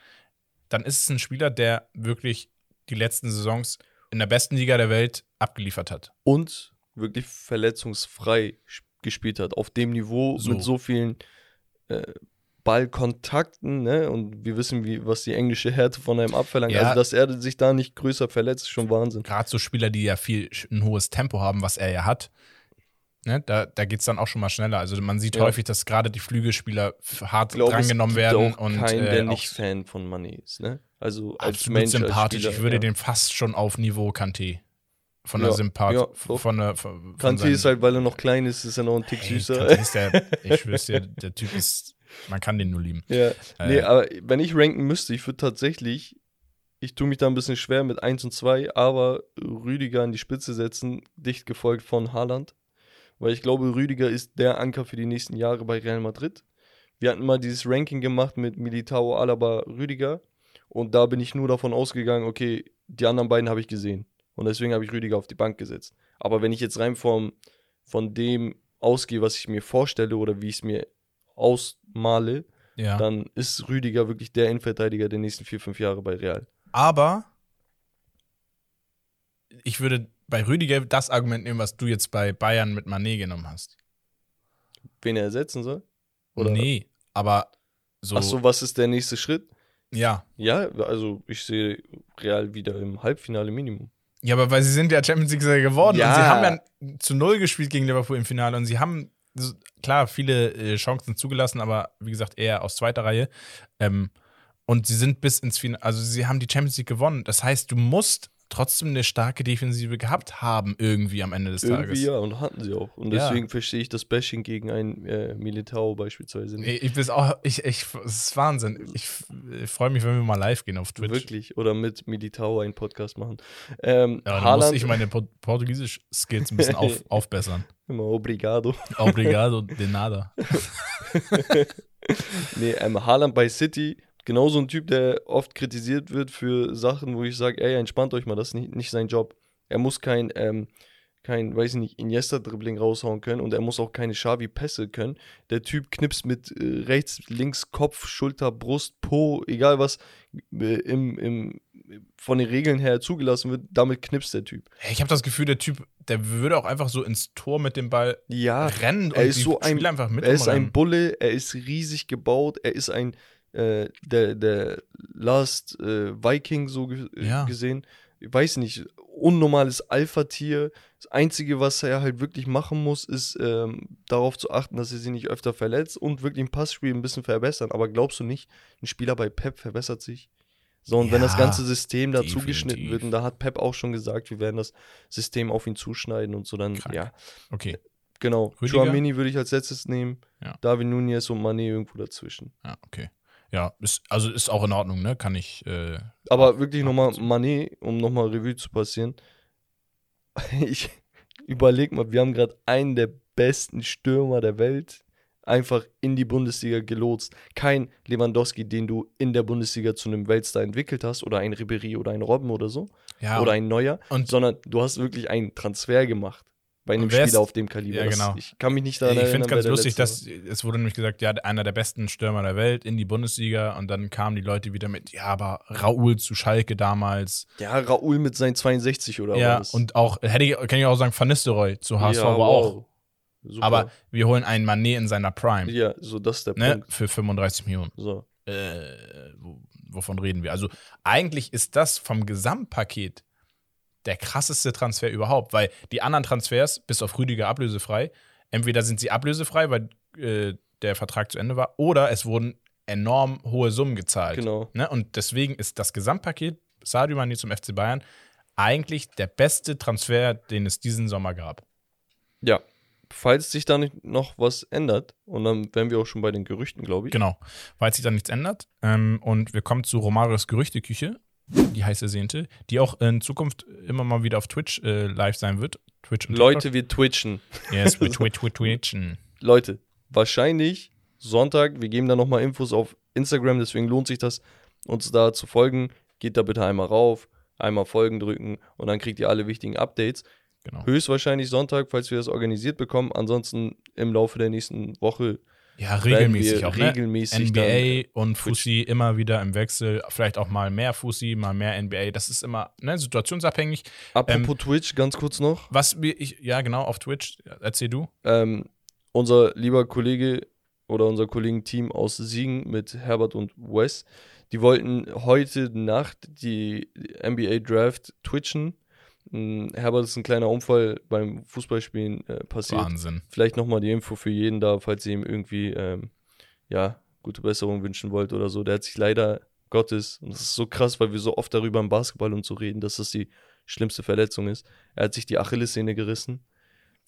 dann ist es ein Spieler, der wirklich die letzten Saisons in der besten Liga der Welt abgeliefert hat. Und wirklich verletzungsfrei gespielt hat. Auf dem Niveau so. mit so vielen äh, Ballkontakten, ne? Und wir wissen, wie, was die englische Härte von einem abverlangt. Ja. Also, dass er sich da nicht größer verletzt, ist schon Wahnsinn. Gerade so Spieler, die ja viel ein hohes Tempo haben, was er ja hat. Ne, da da geht es dann auch schon mal schneller. Also man sieht ja. häufig, dass gerade die Flügelspieler hart glaub, drangenommen werden. Und kein, äh, der nicht Fan von Mané ist, ne? Also als absolut Mensch, sympathisch. Als ich würde ja. den fast schon auf Niveau Kanté. Von der ja, Sympathie. Ja, von der, von Kanté ist halt, weil er noch klein ist, ist er noch ein Tick hey, süßer. Der, ich schwör's dir, der Typ ist man kann den nur lieben. Ja. Äh, nee, aber wenn ich ranken müsste, ich würde tatsächlich, ich tue mich da ein bisschen schwer mit 1 und 2, aber Rüdiger an die Spitze setzen, dicht gefolgt von Haaland. Weil ich glaube, Rüdiger ist der Anker für die nächsten Jahre bei Real Madrid. Wir hatten mal dieses Ranking gemacht mit Militao, Alaba, Rüdiger. Und da bin ich nur davon ausgegangen, okay, die anderen beiden habe ich gesehen. Und deswegen habe ich Rüdiger auf die Bank gesetzt. Aber wenn ich jetzt rein vom, von dem ausgehe, was ich mir vorstelle oder wie ich es mir ausmale, ja. dann ist Rüdiger wirklich der Innenverteidiger der nächsten vier, fünf Jahre bei Real. Aber ich würde bei Rüdiger das Argument nehmen, was du jetzt bei Bayern mit Manet genommen hast. Wen er ersetzen soll? Oder? Nee, aber so. Ach so, was ist der nächste Schritt? Ja. Ja, also ich sehe Real wieder im Halbfinale Minimum. Ja, aber weil sie sind ja Champions League geworden ja. und sie haben ja zu Null gespielt gegen Liverpool im Finale und sie haben klar, viele äh, Chancen zugelassen, aber wie gesagt, eher aus zweiter Reihe. Ähm, und sie sind bis ins Finale, also sie haben die Champions League gewonnen. Das heißt, du musst trotzdem eine starke Defensive gehabt haben, irgendwie am Ende des irgendwie Tages. ja, und hatten sie auch. Und deswegen ja. verstehe ich das Bashing gegen ein äh, Militao beispielsweise nicht. Ich, ich auch, ich, ich, das ist Wahnsinn. Ich, ich freue mich, wenn wir mal live gehen auf Twitch. Wirklich. Oder mit Militao einen Podcast machen. Ähm, ja, dann muss ich meine Portugiesisch-Skills ein bisschen auf, aufbessern. Immer obrigado. Obrigado de nada. nee, ähm, Haaland bei City genauso ein Typ, der oft kritisiert wird für Sachen, wo ich sage, ey, entspannt euch mal, das ist nicht, nicht sein Job. Er muss kein, ähm, kein, weiß ich nicht, Iniesta-Dribbling raushauen können und er muss auch keine Xavi-Pässe können. Der Typ knipst mit äh, rechts, links, Kopf, Schulter, Brust, Po, egal was äh, im, im, von den Regeln her zugelassen wird, damit knipst der Typ. Ich habe das Gefühl, der Typ, der würde auch einfach so ins Tor mit dem Ball ja, rennen er ist so ein, einfach mit. Er ist ein Bulle, er ist riesig gebaut, er ist ein äh, der, der Last äh, Viking so ge äh, ja. gesehen. Ich weiß nicht, unnormales Alpha-Tier. Das Einzige, was er halt wirklich machen muss, ist ähm, darauf zu achten, dass er sich nicht öfter verletzt und wirklich im Passspiel ein bisschen verbessern. Aber glaubst du nicht, ein Spieler bei Pep verbessert sich? So, und ja, wenn das ganze System da zugeschnitten wird, und da hat Pep auch schon gesagt, wir werden das System auf ihn zuschneiden und so, dann, Krank. ja. Okay. Genau. Chouamini würde ich als letztes nehmen. Ja. David Nunez und Mané irgendwo dazwischen. Ja, okay. Ja, ist, also ist auch in Ordnung, ne? Kann ich. Äh, Aber wirklich nochmal, Mané, um nochmal Revue zu passieren. Ich überleg mal, wir haben gerade einen der besten Stürmer der Welt einfach in die Bundesliga gelotst. Kein Lewandowski, den du in der Bundesliga zu einem Weltstar entwickelt hast, oder ein Ribery oder ein Robben oder so. Ja, oder ein Neuer, sondern du hast wirklich einen Transfer gemacht bei einem Spieler auf dem Kaliber. Ja, genau. Das, ich kann mich nicht daran ich erinnern. Ich finde es ganz lustig, dass es wurde nämlich gesagt, ja, einer der besten Stürmer der Welt in die Bundesliga und dann kamen die Leute wieder mit, ja, aber Raoul zu Schalke damals. Ja, Raoul mit seinen 62 oder ja, was. Ja, und auch, hätte ich, kann ich auch sagen, Van Nistelrooy zu HSV ja, war wow. auch. Super. Aber wir holen einen Manet in seiner Prime. Ja, so das ist der ne? Punkt. Für 35 Millionen. So. Äh, wovon reden wir? Also eigentlich ist das vom Gesamtpaket der krasseste Transfer überhaupt, weil die anderen Transfers, bis auf Rüdiger ablösefrei, entweder sind sie ablösefrei, weil äh, der Vertrag zu Ende war, oder es wurden enorm hohe Summen gezahlt. Genau. Ne? Und deswegen ist das Gesamtpaket Sadio Mané zum FC Bayern eigentlich der beste Transfer, den es diesen Sommer gab. Ja, falls sich da nicht noch was ändert, und dann wären wir auch schon bei den Gerüchten, glaube ich. Genau, falls sich da nichts ändert. Ähm, und wir kommen zu Romarios Gerüchteküche, die heiß ersehnte, die auch in Zukunft immer mal wieder auf Twitch äh, live sein wird. Twitch Leute, wir twitchen. Yes, we twitch, we twitchen. Leute, wahrscheinlich Sonntag, wir geben da nochmal Infos auf Instagram, deswegen lohnt sich das, uns da zu folgen. Geht da bitte einmal rauf, einmal Folgen drücken und dann kriegt ihr alle wichtigen Updates. Genau. Höchstwahrscheinlich Sonntag, falls wir das organisiert bekommen. Ansonsten im Laufe der nächsten Woche Ja, regelmäßig auch. Ne? regelmäßig NBA und Fussi immer wieder im Wechsel, vielleicht auch mal mehr Fussi, mal mehr NBA. Das ist immer ne, situationsabhängig. Apropos Twitch, ganz kurz noch. Was wir, ich, ja genau, auf Twitch, erzähl du. Ähm, unser lieber Kollege oder unser Kollegenteam aus Siegen mit Herbert und Wes, die wollten heute Nacht die NBA Draft twitchen. Mm, Herbert ist ein kleiner Unfall beim Fußballspielen äh, passiert. Wahnsinn. Vielleicht nochmal die Info für jeden da, falls ihr ihm irgendwie ähm, ja, gute Besserung wünschen wollt oder so. Der hat sich leider Gottes, und das ist so krass, weil wir so oft darüber im Basketball und so reden, dass das die schlimmste Verletzung ist. Er hat sich die Achillessehne gerissen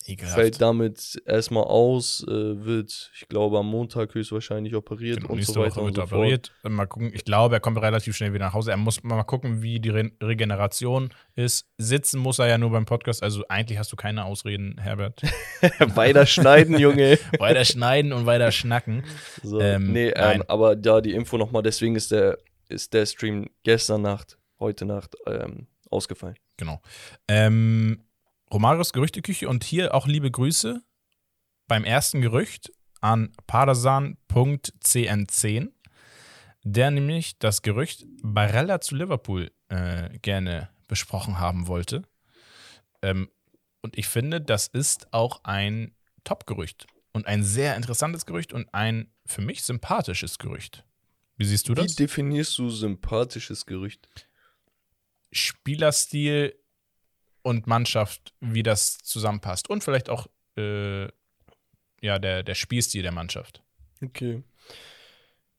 Ekelhaft. fällt damit erstmal aus, äh, wird, ich glaube, am Montag höchstwahrscheinlich operiert Genau, und so weiter Woche und so er fort. operiert. Mal gucken. Ich glaube, er kommt relativ schnell wieder nach Hause. Er muss mal gucken, wie die Re Regeneration ist. Sitzen muss er ja nur beim Podcast. Also eigentlich hast du keine Ausreden, Herbert. Weiter schneiden, Junge. weiter schneiden und weiter schnacken. So, Ähm, nee, ähm, nein. aber da die Info nochmal, deswegen ist der, ist der Stream gestern Nacht, heute Nacht ähm, ausgefallen. Genau. Ähm, Romarios Gerüchteküche und hier auch liebe Grüße beim ersten Gerücht an pardasan.cn10, der nämlich das Gerücht Barella zu Liverpool äh, gerne besprochen haben wollte. Ähm, und ich finde, das ist auch ein Top-Gerücht und ein sehr interessantes Gerücht und ein für mich sympathisches Gerücht. Wie siehst du Wie das? definierst du sympathisches Gerücht? Spielerstil und Mannschaft, wie das zusammenpasst. Und vielleicht auch äh, ja, der, der Spielstil der Mannschaft. Okay.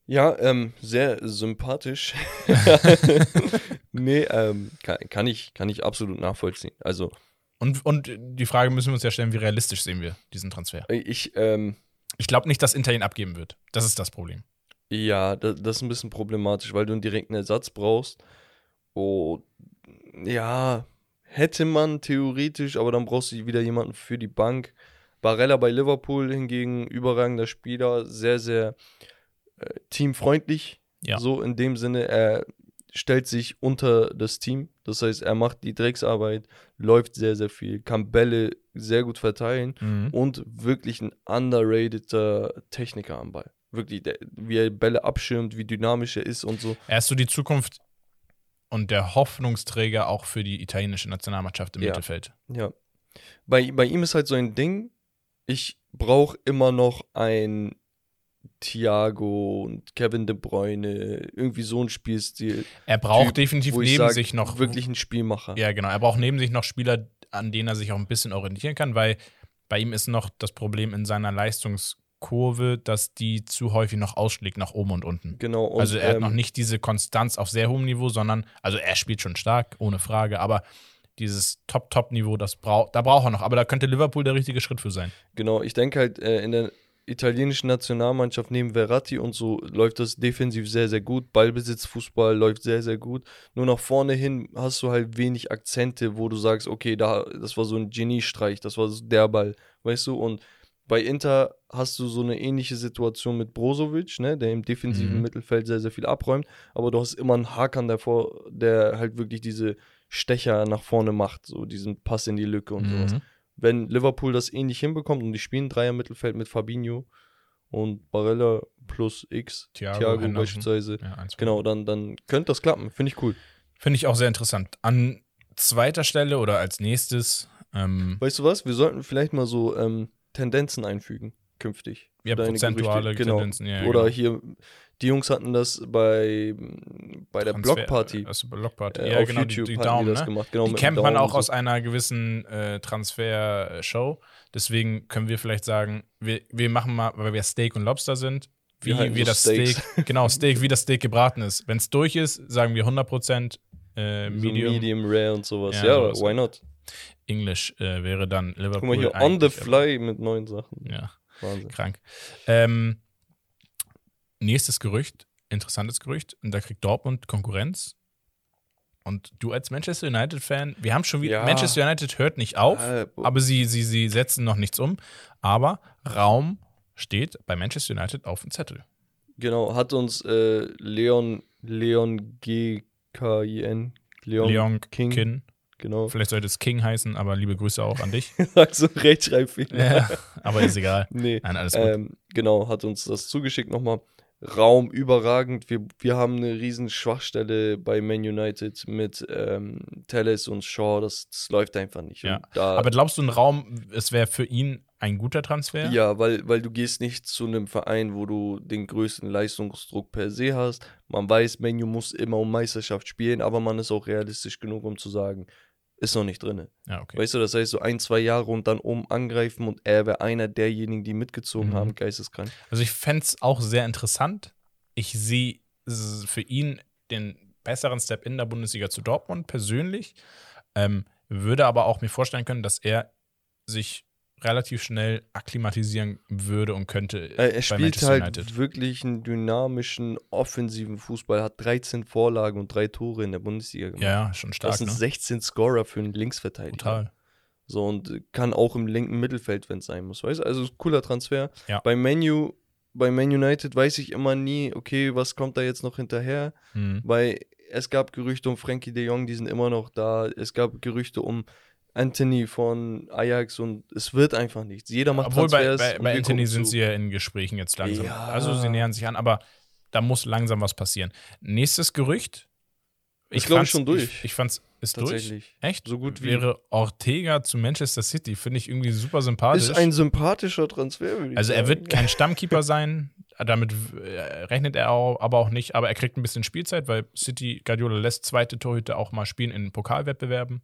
Ja, ähm, sehr sympathisch. nee, ähm, kann, kann, ich, kann ich absolut nachvollziehen. Also, Und, und die Frage müssen wir uns ja stellen, wie realistisch sehen wir diesen Transfer? ich, ähm, Ich glaube nicht, dass Inter ihn abgeben wird. Das ist das Problem. Ja, das, das ist ein bisschen problematisch, weil du einen direkten Ersatz brauchst. Oh, ja, hätte man theoretisch, aber dann brauchst du wieder jemanden für die Bank. Barella bei Liverpool hingegen, überragender Spieler, sehr, sehr äh, teamfreundlich. Ja. So in dem Sinne, er stellt sich unter das Team. Das heißt, er macht die Drecksarbeit, läuft sehr, sehr viel, kann Bälle sehr gut verteilen Mhm. und wirklich ein underrateder Techniker am Ball. Wirklich, der, wie er Bälle abschirmt, wie dynamisch er ist und so. Er ist so die Zukunft und der Hoffnungsträger auch für die italienische Nationalmannschaft im Ja. Mittelfeld. Ja. Bei, bei ihm ist halt so ein Ding, ich brauche immer noch ein Thiago und Kevin De Bruyne, irgendwie so ein Spielstil. Er braucht Typ, definitiv neben sag, sich noch Wirklich ein Spielmacher. Ja, genau. Er braucht neben sich noch Spieler, an denen er sich auch ein bisschen orientieren kann, weil bei ihm ist noch das Problem in seiner Leistungskurve, dass die zu häufig noch ausschlägt nach oben und unten. Genau. Und, also er hat ähm, noch nicht diese Konstanz auf sehr hohem Niveau, sondern, also er spielt schon stark, ohne Frage, aber dieses Top-Top-Niveau, das braucht, da braucht er noch. Aber da könnte Liverpool der richtige Schritt für sein. Genau, ich denke halt, äh, in der italienischen Nationalmannschaft neben Verratti und so läuft das defensiv sehr, sehr gut. Ballbesitzfußball läuft sehr, sehr gut. Nur nach vorne hin hast du halt wenig Akzente, wo du sagst, okay, da, das war so ein Geniestreich, das war so der Ball, weißt du? Und bei Inter hast du so eine ähnliche Situation mit Brozovic, ne, der im defensiven Mhm. Mittelfeld sehr, sehr viel abräumt, aber du hast immer einen Hakan davor, der halt wirklich diese Stecher nach vorne macht, so diesen Pass in die Lücke und sowas Mhm. wenn Liverpool das ähnlich hinbekommt und die spielen Dreier Mittelfeld mit Fabinho und Barella plus X, Thiago, Thiago, beispielsweise, Ja, genau, dann, dann könnte das klappen. Finde ich cool. Finde ich auch sehr interessant. An zweiter Stelle oder als nächstes, ähm, Weißt du was? Wir sollten vielleicht mal so ähm, Tendenzen einfügen, künftig. ja, deine prozentuale Gerüchte. genau. Tendenzen. Ja, Oder genau. hier, die Jungs hatten das bei, bei der Transfer- Blockparty. Also Blockparty. Äh, ja, auf genau, YouTube die, die Daumen, die das ne? gemacht. Genau, die kennt man auch so. aus einer gewissen äh, Transfer-Show. Deswegen können wir vielleicht sagen, wir, wir machen mal, weil wir Steak und Lobster sind, wie halten wir so das Steaks. Steak, genau, Steak, wie das Steak gebraten ist. Wenn es durch ist, sagen wir 100%, äh, So Medium, Medium Rare und sowas. Ja, Ja, why not? Englisch äh, wäre dann Liverpool. Guck mal hier, on the fly mit neuen Sachen. Ja, Wahnsinn. krank. Ähm, nächstes Gerücht, interessantes Gerücht, und da kriegt Dortmund Konkurrenz. Und du als Manchester United-Fan, wir haben schon wieder, Ja. Manchester United hört nicht auf, Äh, aber sie, sie, sie setzen noch nichts um. Aber Raum steht bei Manchester United auf dem Zettel. Genau, hat uns äh, Leon, Leon G-K-I-N, Leon, Leon King, King. Genau. Vielleicht sollte es King heißen, aber liebe Grüße auch an dich. Also Rechtschreibfehler. ja, aber ist egal. Nee, Nein, alles gut. ähm, genau, hat uns das zugeschickt nochmal. Raum überragend. Wir, wir haben eine riesen Schwachstelle bei Man United mit ähm, Telles und Shaw. Das, das läuft einfach nicht. Ja, aber glaubst du, ein Raum, es wäre für ihn ein guter Transfer? Ja, weil, weil du gehst nicht zu einem Verein, wo du den größten Leistungsdruck per se hast. Man weiß, Menu muss immer um Meisterschaft spielen, aber man ist auch realistisch genug, um zu sagen, ist noch nicht drin. Ja, okay. Weißt du, das heißt so ein, zwei Jahre und dann oben angreifen und er wäre einer derjenigen, die mitgezogen Mhm. haben, geisteskrank. Also ich fände es auch sehr interessant. Ich sehe für ihn den besseren Step in der Bundesliga zu Dortmund persönlich. Ähm, würde aber auch mir vorstellen können, dass er sich relativ schnell akklimatisieren würde und könnte Er, er bei spielt halt United. wirklich einen dynamischen, offensiven Fußball, hat 13 Vorlagen und drei Tore in der Bundesliga gemacht. Ja, schon das stark, sind ne? 16 Scorer für einen Linksverteidiger. Total. So und äh, kann auch im linken Mittelfeld, wenn es sein muss. Weißt also cooler Transfer. Ja. Bei Menu, bei Man United weiß ich immer nie, okay, was kommt da jetzt noch hinterher? Mhm. Weil es gab Gerüchte um Frankie de Jong, die sind immer noch da. Es gab Gerüchte um Anthony von Ajax und es wird einfach nichts. Jeder macht Obwohl bei, Transfers. bei, bei wir Anthony sind zu. sie ja in Gesprächen jetzt langsam. Ja. Also sie nähern sich an, aber da muss langsam was passieren. Nächstes Gerücht. Ich, fand's- schon durch. Ich, ich fand's, ist durch. Tatsächlich. Echt? So gut wie- Wäre Ortega zu Manchester City, finde ich irgendwie super sympathisch. Ist ein sympathischer Transfer, würde ich also er sagen. wird kein Stammkeeper sein, damit äh, rechnet er auch, aber auch nicht, aber er kriegt ein bisschen Spielzeit, weil City Guardiola lässt zweite Torhüter auch mal spielen in Pokalwettbewerben.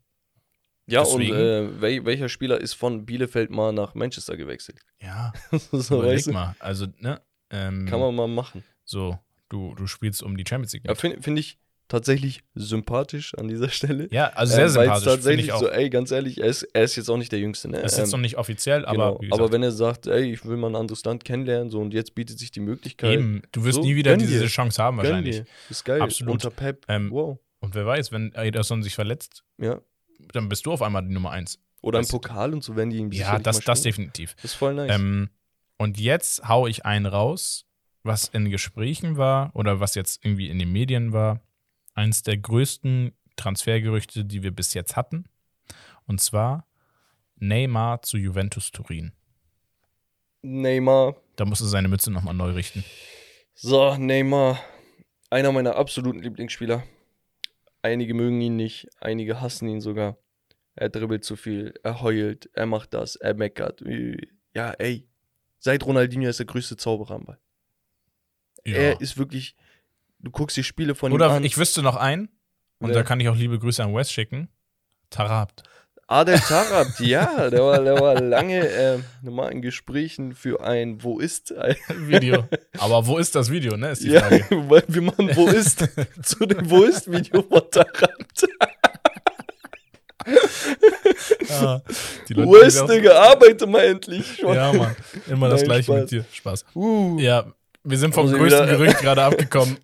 Ja, deswegen- und äh, wel welcher Spieler ist von Bielefeld mal nach Manchester gewechselt? Ja, so, überleg weißt du? mal. Also, ne? Ähm, Kann man mal machen. So, du, du spielst um die Champions League. Ja, finde find ich tatsächlich sympathisch an dieser Stelle. Ja, also sehr weil's sympathisch, tatsächlich ich auch. so, ey, ganz ehrlich, er ist, er ist jetzt auch nicht der Jüngste, ne? Das ist jetzt Ähm, noch nicht offiziell, aber, genau. aber wenn er sagt, ey, ich will mal ein anderes Land kennenlernen, so und jetzt bietet sich die Möglichkeit. eben, du wirst so, nie wieder diese dir. Chance haben wahrscheinlich. dir. Ist geil. Absolut. Unter Pep. Ähm, wow. Und wer weiß, wenn Ederson sich verletzt, Ja. Dann bist du auf einmal die Nummer eins. Oder im Weißt- Pokal und so werden die ihm Ja, das, das definitiv. Das ist voll nice. Ähm, und jetzt hau ich einen raus, was in Gesprächen war oder was jetzt irgendwie in den Medien war. Eins der größten Transfergerüchte, die wir bis jetzt hatten. Und zwar Neymar zu Juventus Turin. Neymar. Da musste seine Mütze nochmal neu richten. So, Neymar. Einer meiner absoluten Lieblingsspieler. Einige mögen ihn nicht, einige hassen ihn sogar. Er dribbelt zu viel, er heult, er macht das, er meckert. Ja, ey. Seit Ronaldinho ist der größte Zauberer am Ball. Ja. Er ist wirklich. Du guckst die Spiele von ihm Oder an. ich wüsste noch einen, und Wer? da kann ich auch liebe Grüße an Wes schicken. Tarabt. Adel Tarabt, ja, der war, der war lange äh, mal in Gesprächen für ein Wo ist? Video. Aber wo ist das Video, ne? Ist die Ja, Frage. weil wir machen Wo ist zu dem Wo ist Video von Tarabt. Ah, die Wo Leute- ist, Digga? Arbeite mal endlich schon. Ja, Mann. Immer das Nein, gleiche Spaß. mit dir. Spaß. Uh, Ja, wir sind vom ich größten wieder- Gerücht gerade abgekommen.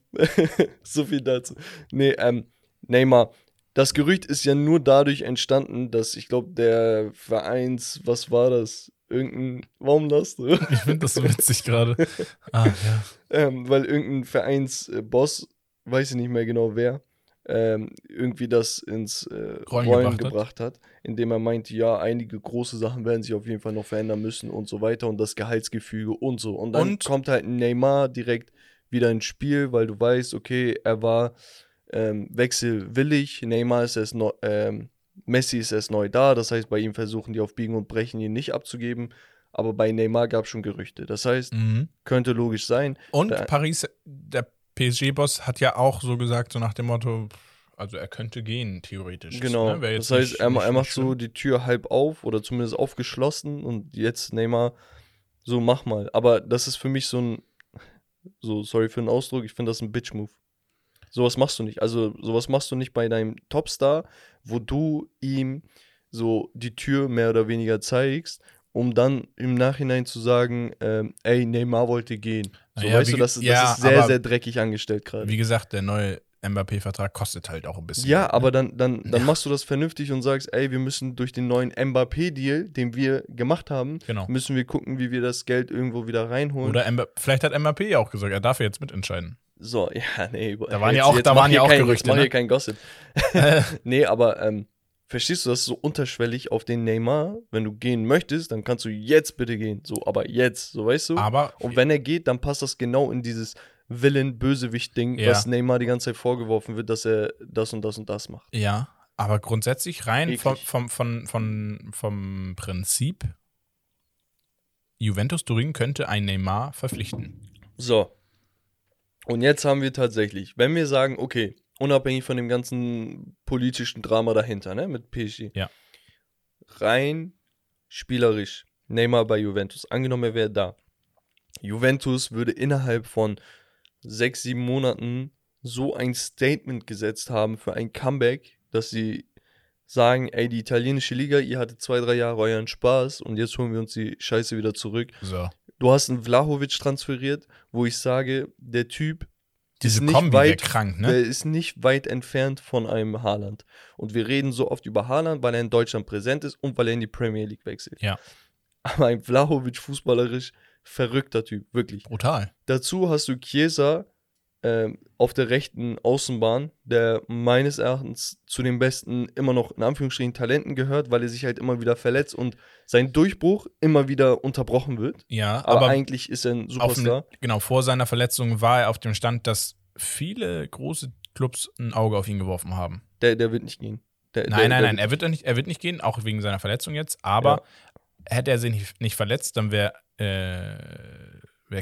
so viel dazu. Nee, ähm, Neymar. Das Gerücht ist ja nur dadurch entstanden, dass ich glaube, der Vereins, was war das? Irgendein, warum das? Ich finde das so witzig gerade. Ah, ja. ähm, weil irgendein Vereinsboss, weiß ich nicht mehr genau wer, ähm, irgendwie das ins äh, Rollen Rollen, gebracht hat. hat. indem er meinte, ja, einige große Sachen werden sich auf jeden Fall noch verändern müssen und so weiter und das Gehaltsgefüge und so. Und dann Und? kommt halt Neymar direkt wieder ins Spiel, weil du weißt, okay, er war ähm, wechselwillig, Neymar ist erst neu, ähm, Messi ist erst neu da, das heißt, bei ihm versuchen die auf Biegen und Brechen ihn nicht abzugeben, aber bei Neymar gab es schon Gerüchte. Das heißt, Mhm. könnte logisch sein. Und Da- Paris, der PSG-Boss hat ja auch so gesagt, so nach dem Motto, also er könnte gehen, theoretisch. Genau. Ne? Das heißt, nicht- er, nicht- er macht so die Tür halb auf oder zumindest aufgeschlossen und jetzt Neymar, so mach mal. Aber das ist für mich so ein, so sorry für den Ausdruck, ich finde das ein Bitch-Move. Sowas machst du nicht. Also sowas machst du nicht bei deinem Topstar, wo du ihm so die Tür mehr oder weniger zeigst, um dann im Nachhinein zu sagen, ähm, ey, Neymar wollte gehen. So Naja, weißt wie du, das, ja, das ist sehr, sehr dreckig angestellt gerade. Wie gesagt, der neue Mbappé-Vertrag kostet halt auch ein bisschen. Ja, ne? aber dann, dann, dann machst du das vernünftig und sagst, ey, wir müssen durch den neuen Mbappé-Deal, den wir gemacht haben, Genau. müssen wir gucken, wie wir das Geld irgendwo wieder reinholen. Oder Mba vielleicht hat Mbappé ja auch gesagt, er darf ja jetzt mitentscheiden. So, ja, nee. Da waren ja jetzt- auch- jetzt da waren ja auch kein, Gerüchte, Jetzt mach ne? hier kein Gossip. nee, aber ähm, verstehst du, das so unterschwellig auf den Neymar. Wenn du gehen möchtest, dann kannst du jetzt bitte gehen. So, aber jetzt, so weißt du? Aber Und wenn er geht, dann passt das genau in dieses Villain-Bösewicht-Ding, Ja. was Neymar die ganze Zeit vorgeworfen wird, dass er das und das und das macht. Ja, aber grundsätzlich rein vom, vom, vom, vom, vom Prinzip, Juventus Turin könnte ein Neymar verpflichten. So. Und jetzt haben wir tatsächlich, wenn wir sagen, okay, unabhängig von dem ganzen politischen Drama dahinter, ne, mit PSG. Ja. Rein spielerisch, Neymar bei Juventus. Angenommen, er wäre da. Juventus würde innerhalb von sechs, sieben Monaten so ein Statement gesetzt haben für ein Comeback, dass sie sagen, ey, die italienische Liga, ihr hattet zwei, drei Jahre euren Spaß und jetzt holen wir uns die Scheiße wieder zurück. So. Du hast einen Vlahovic transferiert, wo ich sage, der Typ Diese ist nicht Kombi weit, krank, der ne? ist nicht weit entfernt von einem Haaland. Und wir reden so oft über Haaland, weil er in Deutschland präsent ist und weil er in die Premier League wechselt. Ja. Aber ein Vlahovic fußballerisch verrückter Typ, wirklich. Brutal. Dazu hast du Chiesa ähm, auf der rechten Außenbahn, der meines Erachtens zu den besten immer noch in Anführungsstrichen Talenten gehört, weil er sich halt immer wieder verletzt und sein Durchbruch immer wieder unterbrochen wird. Ja, Aber, aber, eigentlich ist er ein auf Superstar. ne, genau, vor seiner Verletzung war er auf dem Stand, dass viele große Clubs ein Auge auf ihn geworfen haben. Der, der wird nicht gehen. Der, Nein, der, nein, nein, er wird, nicht, er wird nicht gehen, auch wegen seiner Verletzung jetzt. Aber hätte er sich nicht, nicht verletzt, dann wäre äh,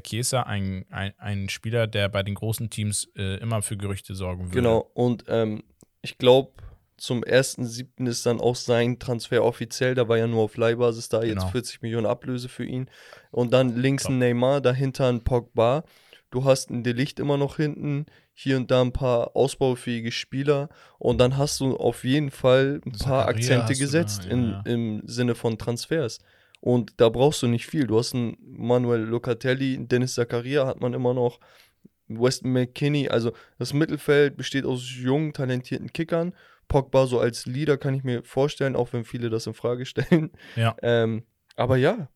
Chiesa ein, ein, ein Spieler, der bei den großen Teams äh, immer für Gerüchte sorgen würde. Genau, und ähm, ich glaube, zum 1.7. ist dann auch sein Transfer offiziell. Da war ja nur auf Leihbasis da, jetzt Genau. 40 Millionen Ablöse für ihn. Und dann links ein Neymar, dahinter ein Pogba. Du hast ein Delicht immer noch hinten, hier und da ein paar ausbaufähige Spieler. Und dann hast du auf jeden Fall ein paar Zakaria Akzente gesetzt da, ja, in, im Sinne von Transfers. Und da brauchst du nicht viel. Du hast einen Manuel Locatelli, Dennis Zakaria hat man immer noch. Weston McKinney, also das Mittelfeld besteht aus jungen, talentierten Kickern. Pogba so als Leader kann ich mir vorstellen, auch wenn viele das in Frage stellen. Ja. Ähm, aber ja,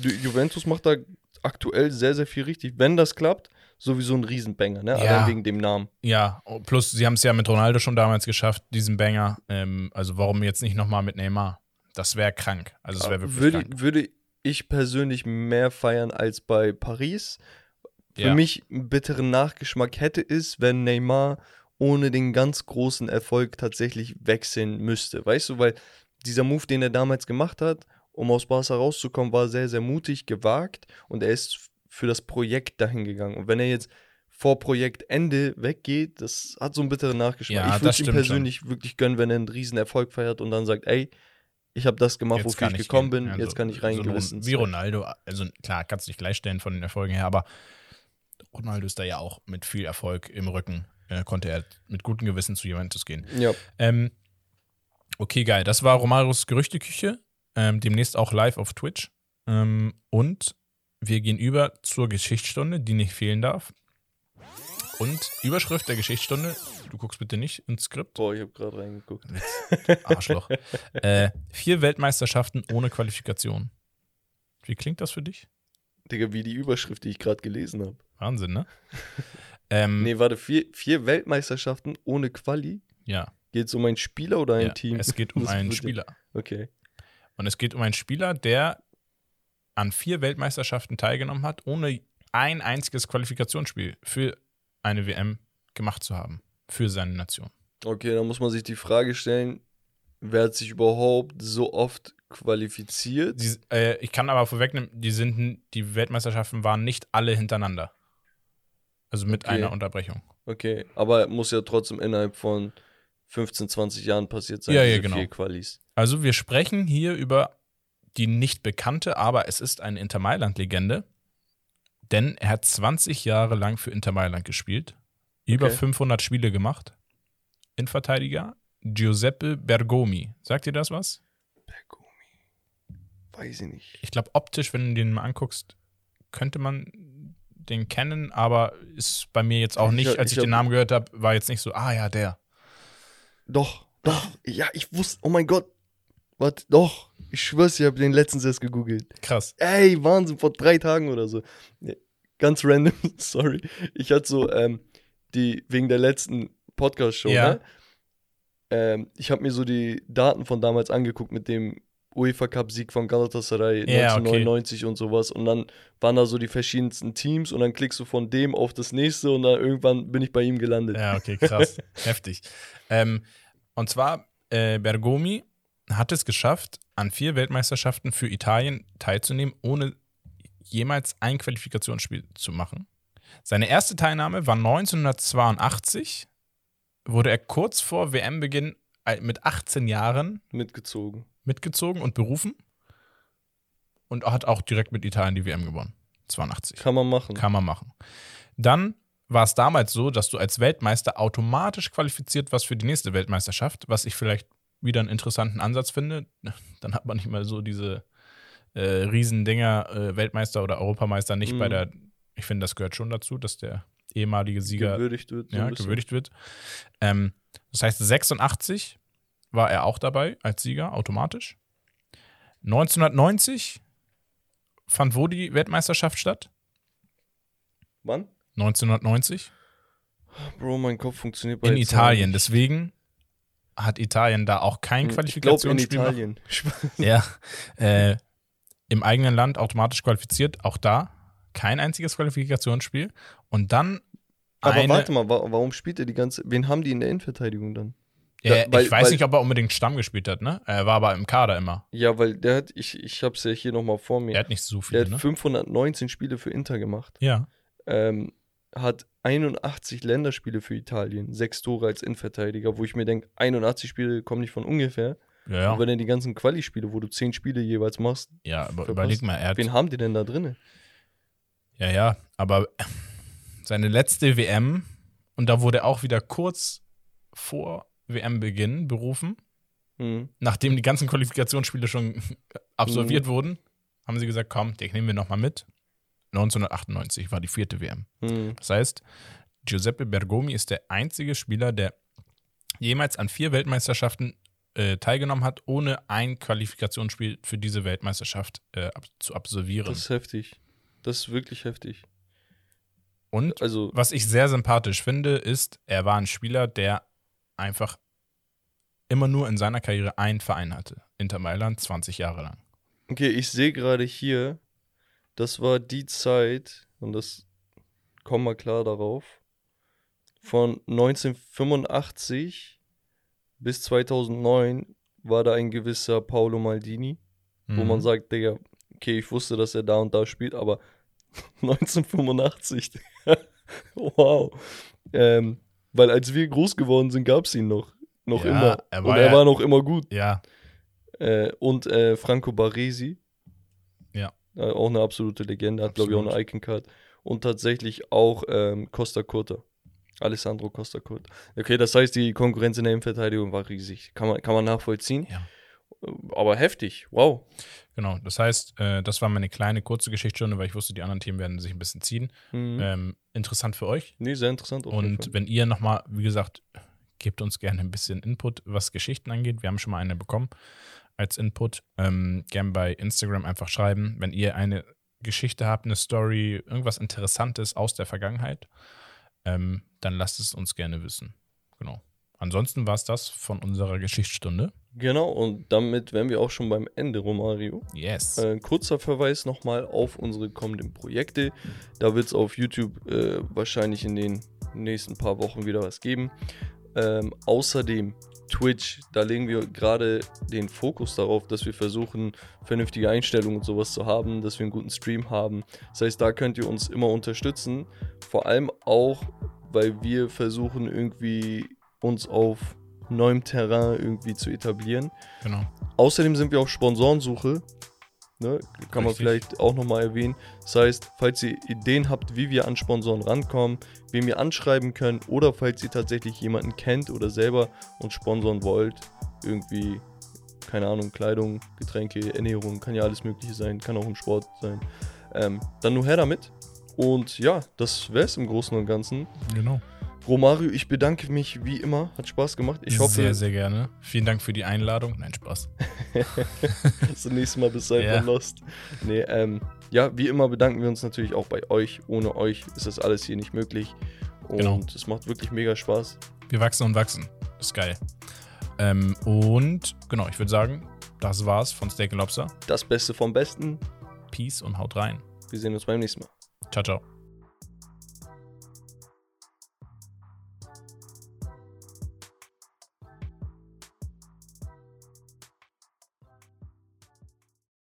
Ju- Juventus macht da aktuell sehr, sehr viel richtig. Wenn das klappt, sowieso ein Riesenbanger, ne? Ja. Allein wegen dem Namen. Ja, plus sie haben es ja mit Ronaldo schon damals geschafft, diesen Banger. Ähm, also warum jetzt nicht nochmal mit Neymar? Das wäre krank. Also es wäre wirklich würde, krank. würde ich persönlich mehr feiern als bei Paris. Für Ja. mich einen bitteren Nachgeschmack hätte es, wenn Neymar ohne den ganz großen Erfolg tatsächlich wechseln müsste. Weißt du, weil dieser Move, den er damals gemacht hat, um aus Barca rauszukommen, war sehr, sehr mutig, gewagt und er ist für das Projekt dahin gegangen. Und wenn er jetzt vor Projektende weggeht, das hat so einen bitteren Nachgeschmack. Ja, ich würde ihm persönlich wirklich gönnen, wenn er einen riesen Erfolg feiert und dann sagt, ey, ich habe das gemacht, Jetzt wofür ich gekommen gehen. bin, Also, jetzt kann ich rein so. Wie Ronaldo, also klar, kannst du nicht gleichstellen von den Erfolgen her, aber Ronaldo ist da ja auch mit viel Erfolg im Rücken, äh, konnte er mit gutem Gewissen zu Juventus gehen. Ja, Ähm, okay, geil. Das war Romaros Gerüchteküche. Ähm, demnächst auch live auf Twitch. Ähm, und wir gehen über zur Geschichtsstunde, die nicht fehlen darf. Und Überschrift der Geschichtsstunde, du guckst bitte nicht ins Skript, boah, ich habe gerade reingeguckt. Arschloch. äh, vier Weltmeisterschaften ohne Qualifikation. Wie klingt das für dich? Digga, wie die Überschrift, die ich gerade gelesen habe. Wahnsinn, ne? ähm, Nee, warte, vier, vier Weltmeisterschaften ohne Quali? Ja, Geht es um einen Spieler oder ein ja, Team? es geht um Das einen Spieler. Okay. Und es geht um einen Spieler, der an vier Weltmeisterschaften teilgenommen hat, ohne ein einziges Qualifikationsspiel für eine WM gemacht zu haben. Für seine Nation. Okay, dann muss man sich die Frage stellen, wer hat sich überhaupt so oft qualifiziert? Die, äh, ich kann aber vorwegnehmen, die, sind, die Weltmeisterschaften waren nicht alle hintereinander. Also mit Okay. einer Unterbrechung. Okay, aber muss ja trotzdem innerhalb von 15, 20 Jahren passiert sein, Ja, ja, genau. vier Qualis. Also wir sprechen hier über die nicht bekannte, aber es ist eine Inter Mailand-Legende. Denn er hat 20 Jahre lang für Inter Mailand gespielt. Über Okay. 500 Spiele gemacht. Innenverteidiger Giuseppe Bergomi. Sagt dir das was? Bergomi. Weiß ich nicht. Ich glaube, optisch, wenn du den mal anguckst, könnte man den kennen, aber ist bei mir jetzt auch Ich nicht, hab- als ich ich den Namen gehört habe, war jetzt nicht so, ah ja, der. Doch, doch. Ja, ich wusste. Oh mein Gott. Warte, doch. Ich schwör's, ich habe den letztens erst gegoogelt. Krass. Ey, Wahnsinn, vor drei Tagen oder so. Ganz random, sorry. Ich hatte so, ähm, die, wegen der letzten Podcast-Show, Ja. ne? Ähm, ich habe mir so die Daten von damals angeguckt mit dem UEFA Cup-Sieg von Galatasaray Ja, 1999 und sowas. Und dann waren da so die verschiedensten Teams und dann klickst du von dem auf das nächste und dann irgendwann bin ich bei ihm gelandet. Ja, okay, krass. Heftig. Ähm, und zwar, äh, Bergomi hat es geschafft, an vier Weltmeisterschaften für Italien teilzunehmen, ohne jemals ein Qualifikationsspiel zu machen. Seine erste Teilnahme war 1982, wurde er kurz vor WM-Beginn mit 18 Jahren Mitgezogen. mitgezogen und berufen und hat auch direkt mit Italien die WM gewonnen. 82. Kann man machen. Kann man machen. Dann war es damals so, dass du als Weltmeister automatisch qualifiziert warst für die nächste Weltmeisterschaft, was ich vielleicht wieder einen interessanten Ansatz finde. Dann hat man nicht mal so diese äh, Riesendinger, äh, Weltmeister oder Europameister nicht Mhm. bei der, ich finde, das gehört schon dazu, dass der ehemalige Sieger gewürdigt wird. so ja, gewürdigt wird. Ähm, das heißt, 86 war er auch dabei als Sieger, automatisch. 1990 fand wo die Weltmeisterschaft statt? Wann? 1990 Bro, mein Kopf funktioniert bei in Italien. Deswegen hat Italien da auch kein in Qualifikationsspiel. Italien. Ja, äh, im eigenen Land automatisch qualifiziert. Auch da kein einziges Qualifikationsspiel. Und dann Aber warte mal, wa warum spielt er die ganze. Wen haben die in der Innenverteidigung dann? Ja, Ja, weil- ich weiß weil- nicht, ob er unbedingt Stamm gespielt hat, ne? Er war aber im Kader immer. Ja, weil der hat, ich, ich hab's ja hier nochmal vor mir. Er hat nicht so der viele, hat ne? 519 Spiele für Inter gemacht. Ja. Ähm, hat 81 Länderspiele für Italien, sechs Tore als Innenverteidiger, wo ich mir denke, 81 Spiele kommen nicht von ungefähr. Ja, ja. Und wenn er die ganzen Quali-Spiele, wo du 10 Spiele jeweils machst, ja aber verpasst. überleg mal, er hat. wen haben die denn da drin? Ja, ja, aber seine letzte WM, und da wurde er auch wieder kurz vor WM-Beginn berufen, Hm. nachdem die ganzen Qualifikationsspiele schon absolviert Mhm. wurden, haben sie gesagt, komm, den nehmen wir nochmal mit. 1998 war die vierte WM. Hm. Das heißt, Giuseppe Bergomi ist der einzige Spieler, der jemals an vier Weltmeisterschaften äh, teilgenommen hat, ohne ein Qualifikationsspiel für diese Weltmeisterschaft äh, ab zu absolvieren. Das ist heftig. Das ist wirklich heftig. Und Also, was ich sehr sympathisch finde, ist, er war ein Spieler, der einfach immer nur in seiner Karriere einen Verein hatte. Inter Mailand 20 Jahre lang. okay, ich sehe gerade hier, das war die Zeit, und das kommen wir klar darauf, von 1985 bis 2009 war da ein gewisser Paolo Maldini, wo Mhm. man sagt, Digga, okay, ich wusste, dass er da und da spielt, aber 1985, wow. Ähm, weil als wir groß geworden sind, gab es ihn noch. Noch Ja, immer. er und er ja- war noch immer gut. Ja, Äh, und äh, Franco Baresi. Äh, auch eine absolute Legende, hat glaube ich auch eine Icon-Card. Und tatsächlich auch ähm, Costa Curta. Alessandro Costa Curta. Okay, das heißt, die Konkurrenz in der Innenverteidigung war riesig. Kann man, kann man nachvollziehen. Ja. Aber heftig, wow. genau. Das heißt, äh, das war meine kleine kurze Geschichtsstunde, weil ich wusste, die anderen Themen werden sich ein bisschen ziehen. Mhm. Ähm, interessant für euch. Nee, sehr interessant. Und wenn ihr nochmal, wie gesagt, gebt uns gerne ein bisschen Input, was Geschichten angeht. Wir haben schon mal eine bekommen als Input. Ähm, gern bei Instagram einfach schreiben, wenn ihr eine Geschichte habt, eine Story, irgendwas Interessantes aus der Vergangenheit, ähm, dann lasst es uns gerne wissen. Genau. Ansonsten war es das von unserer Geschichtsstunde. Genau, und damit wären wir auch schon beim Ende, Romario. Yes. Äh, kurzer Verweis nochmal auf unsere kommenden Projekte. Da wird es auf YouTube äh, wahrscheinlich in den nächsten paar Wochen wieder was geben. Ähm, außerdem Twitch, da legen wir gerade den Fokus darauf, dass wir versuchen, vernünftige Einstellungen und sowas zu haben, dass wir einen guten Stream haben. Das heißt, da könnt ihr uns immer unterstützen. Vor allem auch, weil wir versuchen, irgendwie uns auf neuem Terrain irgendwie zu etablieren. genau. Außerdem sind wir auf Sponsorensuche. Ne? Kann man Richtig. vielleicht auch nochmal erwähnen. Das heißt, falls ihr Ideen habt, wie wir an Sponsoren rankommen, wen wir anschreiben können oder falls ihr tatsächlich jemanden kennt oder selber uns sponsoren wollt, irgendwie, keine Ahnung, Kleidung, Getränke, Ernährung, kann ja alles Mögliche sein, kann auch im Sport sein, ähm, dann nur her damit. Und ja, das wäre es im Großen und Ganzen. Genau. Romario, ich bedanke mich wie immer. Hat Spaß gemacht. Ich hoffe, sehr, sehr gerne. Vielen Dank für die Einladung. Nein, Spaß. das nächste Mal bist du einfach Ja. lost. Nee, ähm, ja, wie immer bedanken wir uns natürlich auch bei euch. Ohne euch ist das alles hier nicht möglich. Und Genau. es macht wirklich mega Spaß. Wir wachsen und wachsen. Ist geil. Ähm, und genau, ich würde sagen, das war's von Steak Lobster. Das Beste vom Besten. Peace und haut rein. Wir sehen uns beim nächsten Mal. Ciao, ciao.